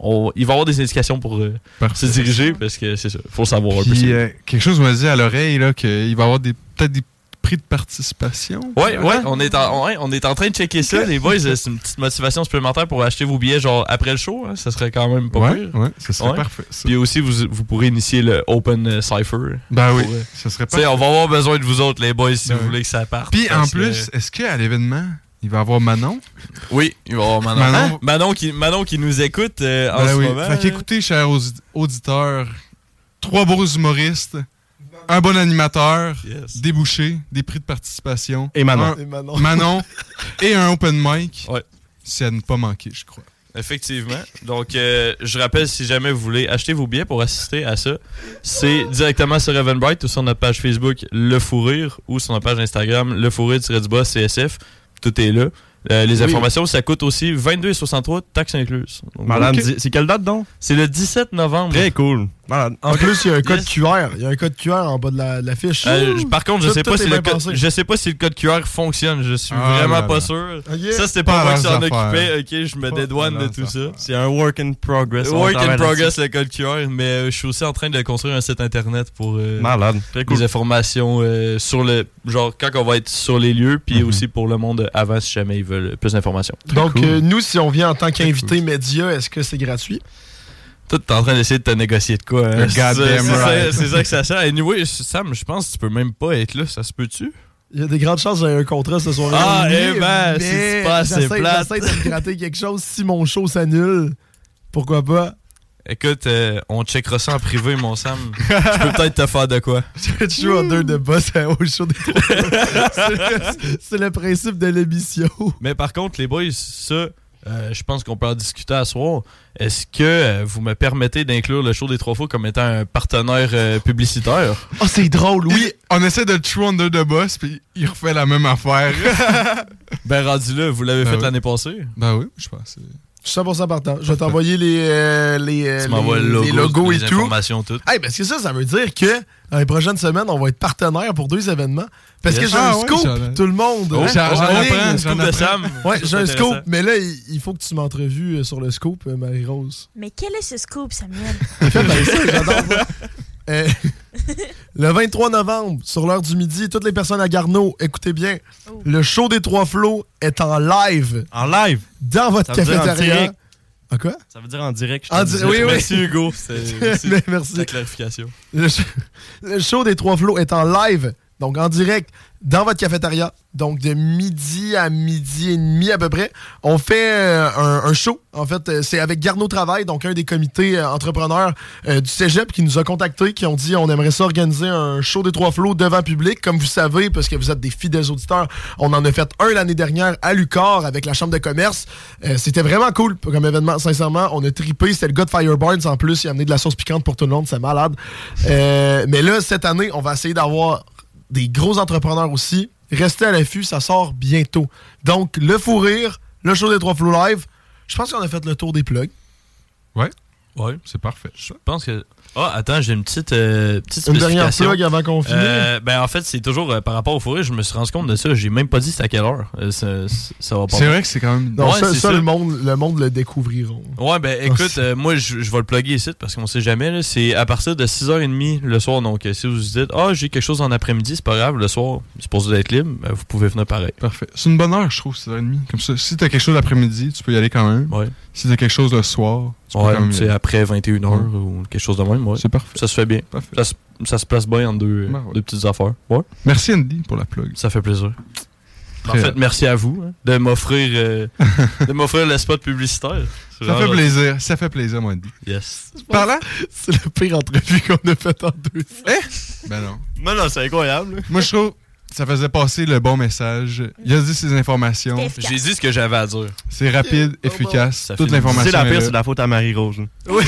on- il va y avoir des indications pour euh, se diriger parce que c'est ça. faut le savoir un peu. Quelque chose m'a dit à l'oreille qu'il va y avoir peut-être des prix de participation. Ouais, ouais, on est, en, ouais, on est en train de checker ça, les boys. C'est une petite motivation supplémentaire pour acheter vos billets genre après le show. hein, ça serait quand même pas Ouais, pire. ouais, ça serait parfait, ça. Puis aussi, vous, vous pourrez initier le Open Cypher. Ben oui, ça serait parfait. On va avoir besoin de vous autres, les boys, si Ben vous oui. voulez que ça parte. Puis en que- plus, est-ce qu'à l'événement, il va y avoir Manon? Oui, il va y avoir Manon. Manon? Hein? Manon, qui, Manon qui nous écoute euh, en Ben ce oui. moment. Fait qu'écoutez, chers audi- auditeurs, trois beaux humoristes, un bon animateur, des bouchées, des prix de participation. Et Manon. Un- Et Manon. (laughs) Manon et un open mic. Ouais. C'est à ne pas manquer, je crois. Effectivement. Donc, euh, je rappelle, si jamais vous voulez acheter vos billets pour assister à ça, c'est directement sur Eventbrite ou sur notre page Facebook Le Fou Rire ou sur notre page Instagram Le Fou Rire-du-bas CSF. Tout est là. Euh, les Oui. informations, ça coûte aussi 22,63 taxes incluses. C'est quelle date donc? C'est le 17 novembre. Très cool. Malade. En plus, il y a un code Yes. QR. Il y a un code QR en bas de la, de la fiche. Euh, par contre, je Tout- sais tout pas si le code, pensé. je sais pas si le code QR fonctionne. Je suis Ah vraiment là pas sûr. Ça c'était Pas pas moi qui s'en occupais. Ok, je me dédouane de tout ça. C'est un work in progress. Work in progress le code QR, mais euh, je suis aussi en train de construire un site internet pour euh, Malade. Très cool. des informations euh, sur le genre quand on va être sur les lieux, puis aussi pour le monde avant si jamais ils veulent plus d'informations. Donc, euh, nous, si on vient en tant qu'invité média, est-ce que c'est gratuit? Toi, t'es en train d'essayer de te négocier de quoi hein? C'est ça- ça- right. C'est ça que ça sert. Anyway, Sam, je pense que tu peux même pas être là. Ça se peut-tu? Il y a des grandes chances que j'ai un contrat ce soir-là. Ah, eh ben, c'est pas assez plate. J'essaie de me gratter quelque chose si mon show s'annule. Pourquoi pas? Écoute, euh, on checkera ça en privé, mon Sam. Je peux peut-être te faire de quoi? (laughs) tu joues en deux de boss au show des trois. C'est (laughs) le- C'est le principe de l'émission. Mais par contre, les boys, ça, euh, je pense qu'on peut en discuter à soir. Est-ce que euh, vous me permettez d'inclure le show des trois fois comme étant un partenaire euh, publicitaire? Oh, c'est drôle, oui. On essaie de true under the boss, puis il refait la même affaire. (laughs) Ben, rendu là, vous l'avez Ben fait oui. l'année passée? ben oui, je pense. Je suis 100% partant. Je vais t'envoyer les, euh, les, les- le logo, les logos les et tout. informations, tout. Hey, parce que ça, ça veut dire que dans les prochaines semaines, on va être partenaire pour deux événements. Parce Yes. que j'ai Ah un ouais, scoop, tout le monde. Oh, Hein? j'en- j'en En apprends, j'en. Sam. Ouais, j'ai un scoop, mais là, il faut que tu m'entrevues euh, sur le scoop, euh, Marie-Rose. Mais quel est ce scoop, Samuel? (laughs) J'adore ça. (laughs) Euh, (laughs) le 23 novembre, sur l'heure du midi, toutes les personnes à Garneau, écoutez bien, Oh. le show des trois flots est en live En live. dans votre Ça veut dire en quoi? Ça veut dire en direct. je En di- oui, oui. Merci, Hugo. C'est- (laughs) Merci. Mais merci. La clarification. Le show, le show des trois flots est en live, donc en direct, dans votre cafétéria. Donc de midi à midi et demi à peu près. On fait euh, un, show. En fait, euh, c'est avec Garneau Travail, donc un des comités euh, entrepreneurs du Cégep qui nous a contactés, qui ont dit on aimerait ça organiser un show des trois flots devant public. Comme vous savez, parce que vous êtes des fidèles auditeurs, on en a fait un l'année dernière à Lucar avec la Chambre de commerce. C'était vraiment cool comme événement, sincèrement. On a tripé. C'était le gars de en plus. Il a amené de la sauce piquante pour tout le monde. C'est malade. Mais là, cette année, on va essayer d'avoir des gros entrepreneurs aussi. Restez à l'affût, ça sort bientôt. Donc, le fou rire, le show des trois flots live. Je pense qu'on a fait le tour des plugs. Ouais, Ouais. c'est parfait. Je pense que. Ah, attends, j'ai une petite, euh, petite Une dernière spécification. plug avant qu'on finisse? Euh, ben, en fait, c'est toujours euh, par rapport au fourré, je me suis rendu compte de ça. J'ai même pas dit c'est à quelle heure. Euh, ça, ça va pas. C'est vrai que c'est quand même. Non, ouais, ça, c'est ça, ça. Le, monde, le monde le découvriront. Ouais, ben écoute, euh, moi je, je vais le plugger ici parce qu'on sait jamais. C'est à partir de 6h30 le soir. Donc si vous vous dites, ah, j'ai quelque chose en après-midi, c'est pas grave, le soir, c'est supposé d'être libre, ben, vous pouvez venir pareil. Parfait. C'est une bonne heure, je trouve, 6h30. Comme ça, si t'as quelque chose l'après-midi, tu peux y aller quand même. Ouais. Si t'as quelque chose le soir, Ouais, c'est aller. après 21h ou quelque chose de même. Ouais. C'est parfait. Ça se fait bien. Ça, se- ça se place bien en deux, Ben ouais. deux petites affaires. Ouais. Merci Andy pour la plug. Ça fait plaisir. En fait, merci à vous hein, de m'offrir euh, (laughs) de m'offrir le spot publicitaire. Ça fait plaisir, ça fait plaisir, moi, Andy. Yes. Parlant? C'est la pire entrevue qu'on a faite en deux ans. Eh? Ben non. Non, non, c'est incroyable. Moi, je trouve ça faisait passer le bon message. Il a dit ses informations. J'ai dit ce que j'avais à dire. C'est rapide, efficace. Ça Toute l'information. C'est la pire, c'est de la faute à Marie-Rose. là. Oui,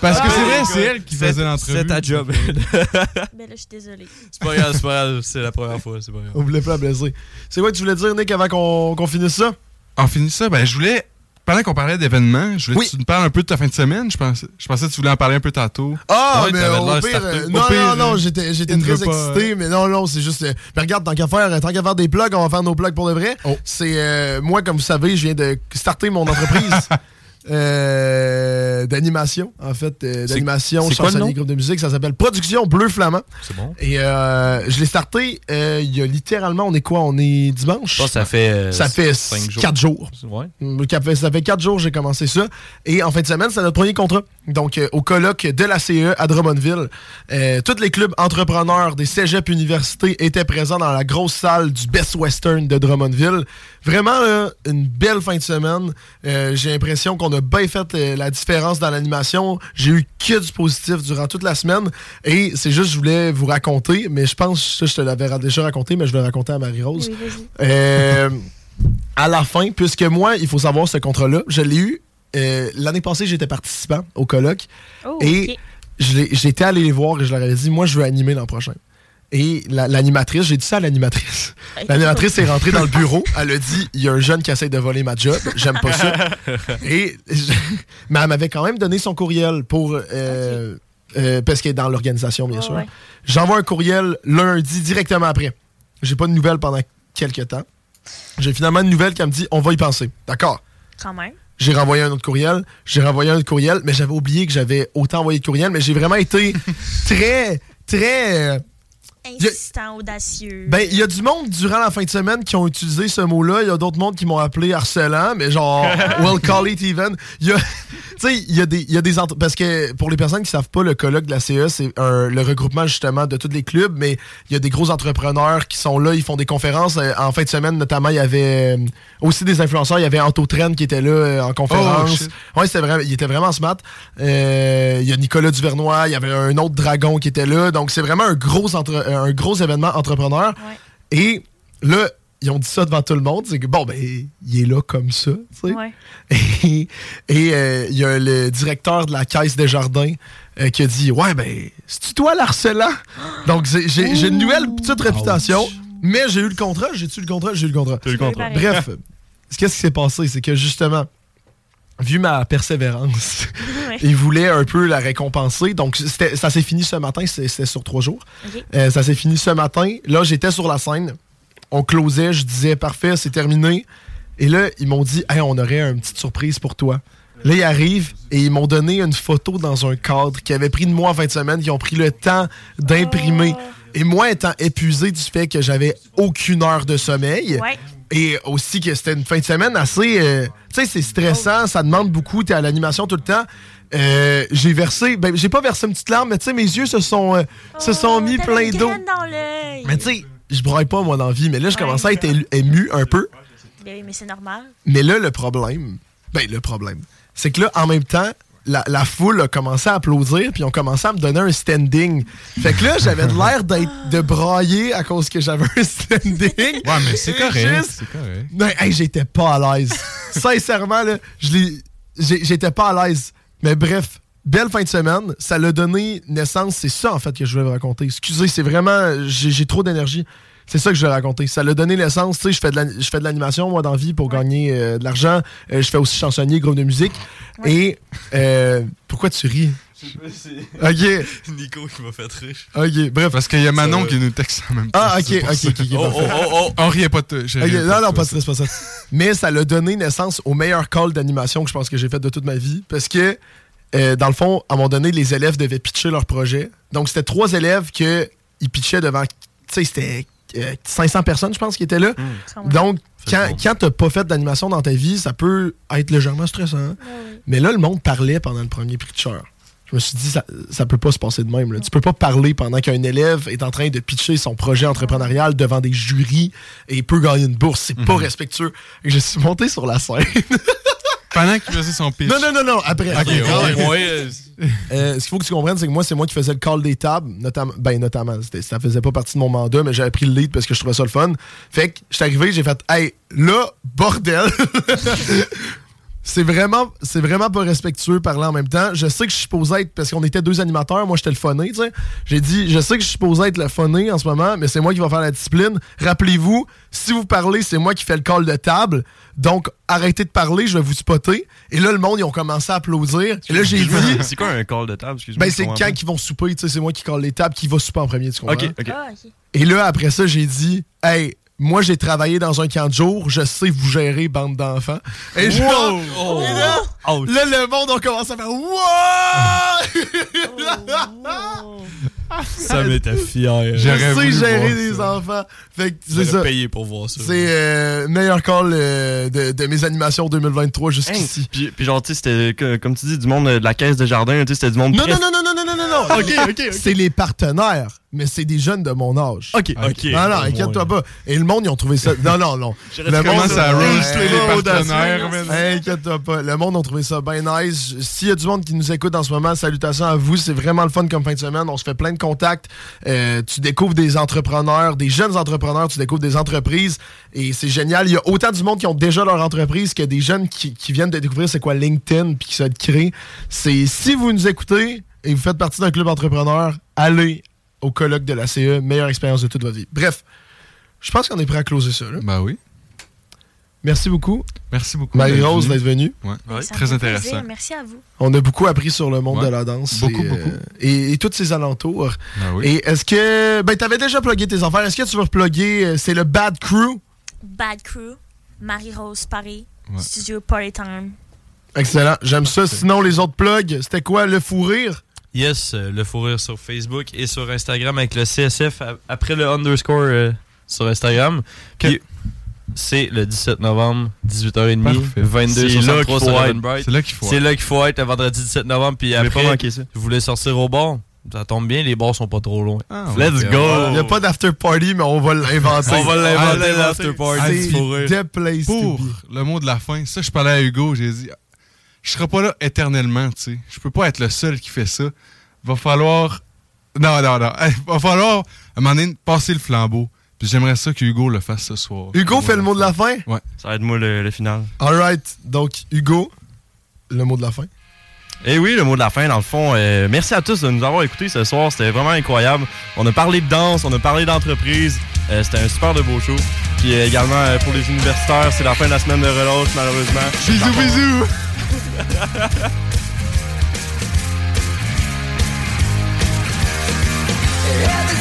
parce que c'est vrai, Ouais. c'est elle qui faisait l'entrevue. C'est ta job. (laughs) Ben là, je suis désolée. c'est pas grave, c'est pas grave. C'est la première fois, c'est pas grave. On voulait pas la blesser. C'est quoi que tu voulais dire, Nick, avant qu'on qu'on finisse ça? En finissant, ben, je voulais. Pendant qu'on parlait d'événements, je voulais que tu nous parles un peu de ta fin de semaine. Je pensais, je pensais que tu voulais en parler un peu tantôt. Ah, Ouais, mais au pire, euh, Au non, pire, non, non, j'étais, j'étais très excité, mais non, non, c'est juste. euh, mais regarde, tant qu'à faire, tant qu'à faire des plugs, on va faire nos plugs pour de vrai. Oh. C'est euh, moi, comme vous savez, je viens de starter mon entreprise. (laughs) euh, d'animation, en fait, euh, d'animation, chansonnier, groupe de musique, ça s'appelle Production Bleu Flamand. C'est bon. Et euh, je l'ai starté euh, il y a littéralement, on est quoi? On est dimanche? Ça fait, ça fait cinq jours. 4 jours. Ouais. Ça fait, ça fait quatre jours que j'ai commencé ça. Et en fin de semaine, c'est notre premier contrat. Donc, euh, au colloque de la CE à Drummondville, euh, tous les clubs entrepreneurs des cégeps universités étaient présents dans la grosse salle du Best Western de Drummondville. Vraiment, là, une belle fin de semaine. Euh, j'ai l'impression qu'on a bien fait la différence dans l'animation. J'ai eu que du positif durant toute la semaine. Et c'est juste, je voulais vous raconter, mais je pense que je te l'avais déjà raconté, mais je vais le raconter à Marie-Rose. Oui, à la fin, puisque moi, il faut savoir ce contrat-là, je l'ai eu euh, l'année passée, j'étais participant au colloque Oh, et j'étais allé les voir et je leur avais dit, moi, je veux animer l'an prochain. Et la- l'animatrice, j'ai dit ça à l'animatrice. (laughs) L'animatrice est rentrée dans le bureau. Elle a dit il y a un jeune qui essaie de voler ma job. J'aime pas ça. (laughs) Et je- mais elle m'avait quand même donné son courriel pour. euh, euh, parce qu'elle est dans l'organisation, bien sûr. ouais. J'envoie un courriel lundi directement après. J'ai pas de nouvelles pendant quelques temps. J'ai finalement une nouvelle qui me dit on va y penser. D'accord? Quand même. J'ai renvoyé un autre courriel, j'ai renvoyé un autre courriel, mais j'avais oublié que j'avais autant envoyé de courriel, mais j'ai vraiment été (laughs) très, très. Insistant, audacieux. Ben, il y a du monde durant la fin de semaine qui ont utilisé ce mot-là. Il y a d'autres mondes qui m'ont appelé harcelant, mais genre, (laughs) we'll call it even. Il y a, (laughs) tu sais, il y a des, il y a des parce que pour les personnes qui savent pas, le colloque de la CE, c'est le regroupement justement de tous les clubs, mais il y a des gros entrepreneurs qui sont là, ils font des conférences. Euh, En fin de semaine, notamment, il y avait euh, aussi des influenceurs. Il y avait Anto Tren qui était là euh, en Oh, conférence. shit. ouais, c'était vraiment, il était vraiment smart. Euh, il y a Nicolas Duvernois, il y avait un autre dragon qui était là. Donc, c'est vraiment un gros, entre- un gros événement entrepreneur. Et là, ils ont dit ça devant tout le monde. C'est que, bon, ben, il est là comme ça. tu sais. Ouais. (laughs) Et et, euh, il y a le directeur de la Caisse des Jardins euh, qui a dit Ouais, ben, c'est-tu toi l'harcelant? Donc, j'ai j'ai une nouvelle petite réputation, mais j'ai eu le contrat. J'ai-tu le contrat? J'ai eu le contrat. eu le contrat. Bref, qu'est-ce qui s'est passé C'est que justement, vu ma persévérance, il voulait un peu la récompenser. Donc, ça s'est fini ce matin. C'était sur trois jours. Euh, ça s'est fini ce matin. Là, j'étais sur la scène. On closait. Je disais, parfait, c'est terminé. Et là, ils m'ont dit, hey, on aurait une petite surprise pour toi. Là, ils arrivent et ils m'ont donné une photo dans un cadre qu'ils avaient pris de moi en fin de semaine, qui ont pris le temps d'imprimer. Et moi, étant épuisé du fait que j'avais aucune heure de sommeil, Ouais. Et aussi que c'était une fin de semaine assez. euh, tu sais, c'est stressant, ça demande beaucoup, t'es à l'animation tout le temps. Euh, j'ai versé, ben j'ai pas versé une petite larme, mais tu sais, mes yeux se sont, euh, se sont mis Oh, T'avais plein d'eau. Mais tu sais, je braille pas moi dans la vie, mais là, je commençais à être ému un peu. Ben oui, mais c'est normal. Mais là, le problème, ben le problème, c'est que là, en même temps, la, la foule a commencé à applaudir, puis ils ont commencé à me donner un standing. Fait que là, j'avais l'air d'être de brailler à cause que j'avais un standing. Ouais, mais c'est correct. juste- C'est correct. hey, j'étais pas à l'aise. (laughs) Sincèrement, là, j'étais pas à l'aise. Mais bref, belle fin de semaine. Ça l'a donné naissance. C'est ça, en fait, que je voulais vous raconter. Excusez, c'est vraiment. J'ai trop d'énergie. C'est ça que je vais raconter. Ça l'a donné naissance. Tu sais, je fais de la- je fais de l'animation, moi, dans la vie, pour gagner euh, de l'argent. Euh, je fais aussi chansonnier, groupe de musique. Et. euh, pourquoi tu ris? Ok. (laughs) Nico qui m'a fait rire. Ok, bref. Parce qu'il y a Manon Ça qui nous texte en même temps. Ah, ok, ok, ça. ok, ok, Oh, oh, oh, oh. On riait pas de toi. je Ok, riais non, non, de pas de stress, pas de stress. Mais ça l'a donné naissance au meilleur call d'animation que je pense que j'ai fait de toute ma vie. Parce que, euh, dans le fond, à un moment donné, les élèves devaient pitcher leur projet. Donc, c'était trois élèves que ils pitchaient devant. Tu sais, c'était 500 personnes, je pense, qui étaient là. Même. Donc, quand, quand t'as pas fait d'animation dans ta vie, ça peut être légèrement stressant. Mais là, le monde parlait pendant le premier char. Je me suis dit, ça, ça peut pas se passer de même. Là. Tu peux pas parler pendant qu'un élève est en train de pitcher son projet entrepreneurial devant des jurys et peut gagner une bourse. C'est pas respectueux. Et je suis monté sur la scène. (laughs) Pendant qu'il faisait son pitch. Non, non, non, non, après. Ok, après. ouais, ouais. Euh, ce qu'il faut que tu comprennes, c'est que moi, c'est moi qui faisais le call des tables, notamment. Ben, notamment. Ça faisait pas partie de mon mandat, mais j'avais pris le lead parce que je trouvais ça le fun. Fait que, je suis arrivé, j'ai fait, hey, là, bordel! (laughs) C'est vraiment, c'est vraiment pas respectueux parler en même temps. Je sais que je suis supposé être, parce qu'on était deux animateurs, moi j'étais le funné, tu sais. J'ai dit, je sais que je suis supposé être le funné en ce moment, mais c'est moi qui va faire la discipline. Rappelez-vous, si vous parlez, c'est moi qui fais le call de table. Donc, arrêtez de parler, je vais vous spotter. Et là, le monde, ils ont commencé à applaudir. Et là, j'ai dit, C'est quoi un call de table? Excuse-moi, ben, c'est quand ils vont souper, tu sais, c'est moi qui colle les tables, qui va souper en premier, tu comprends? Ok, ok. Ah, ok. Et là, après ça, j'ai dit, hey, moi, j'ai travaillé dans un camp de jour, je sais vous gérer, bande d'enfants. Et, je- Wow! Et là, Oh. là, le monde a commencé à faire, wow! (laughs) Ça m'était fier. Je sais gérer des ça. enfants. Fait que c'est ça. payé pour voir ça. C'est euh, meilleur call euh, de, de mes animations 2023 Hey, jusqu'ici. puis, puis genre, tu sais, c'était, comme tu dis, du monde euh, de la caisse de jardin, tu sais, c'était du monde Non, non, non, non, non, non, non, non, non. Ok, ok. C'est les partenaires, mais c'est des jeunes de mon âge. Ok, ok. Non, non, inquiète-toi pas. Et le monde, ils ont trouvé ça. Non, non, non. (laughs) Le monde, commencer à Ouais, roaster les partenaires. Inquiète-toi pas. Le monde, ont trouvé ça bien nice. S'il y a du monde qui nous écoute en ce moment, salutations à vous. C'est vraiment le fun comme fin de semaine. On se fait plein de contacts. Euh, tu découvres des entrepreneurs, des jeunes entrepreneurs, tu découvres des entreprises. Et c'est génial. Il y a autant du monde qui ont déjà leur entreprise que des jeunes qui, viennent de découvrir c'est quoi LinkedIn puis qui se créer. C'est si vous nous écoutez et vous faites partie d'un club entrepreneur, allez au colloque de la CE, meilleure expérience de toute votre vie. Bref, je pense qu'on est prêt à closer ça. là. Ben oui. Merci beaucoup. Merci beaucoup. Marie-Rose d'être venue. Ouais. Très intéressant. plaisir. Merci à vous. On a beaucoup appris sur le monde Ouais. de la danse. Beaucoup, et, beaucoup. et, et tous ses alentours. Ben oui. Et est-ce que. Ben, t'avais déjà plugué tes affaires. Est-ce que tu veux repluguer. euh, C'est le Bad Crew? Bad Crew, Marie-Rose Paris, Ouais. Studio Party Time. Excellent. J'aime ça. Sinon, les autres plugs, c'était quoi? Le fou rire? Yes, euh, le fou rire sur Facebook et sur Instagram avec le CSF après le underscore euh, sur Instagram. Puis c'est le 17 novembre, 18h30, Parfait. 22 C'est là qu'il 63 faut sur être. Eventbrite. C'est là qu'il faut C'est être. là qu'il faut être le vendredi 17 novembre. Puis après, pas manquer ça. vous voulez sortir au bar? Ça tombe bien, les bars sont pas trop loin. Ah. Let's go! Il n'y a pas d'after party, mais on va l'inventer. On va l'inventer l'after party C'est Pour be. le mot de la fin, ça, je parlais à Hugo, j'ai dit, je serai pas là éternellement, tu sais. Je peux pas être le seul qui fait ça. Va falloir. Non, non, non. Il (laughs) va falloir, à un moment donné, passer le flambeau. Puis j'aimerais ça que Hugo le fasse ce soir. Hugo fait le mot de la fin? Ouais. Ça va être moi le, le final. Alright. Donc, Hugo, le mot de la fin. Et oui, le mot de la fin, dans le fond, euh, merci à tous de nous avoir écoutés ce soir. C'était vraiment incroyable. On a parlé de danse, on a parlé d'entreprise. Euh, C'était un super de beau show. Puis euh, également, euh, pour les universitaires, c'est la fin de la semaine de relâche, malheureusement. Bisous, bisous!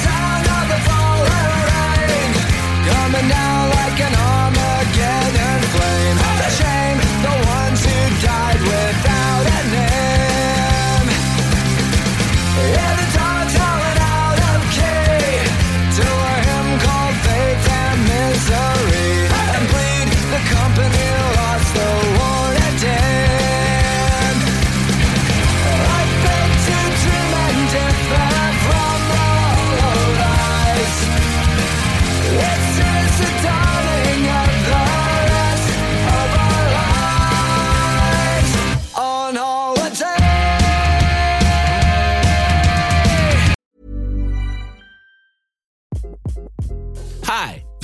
(laughs)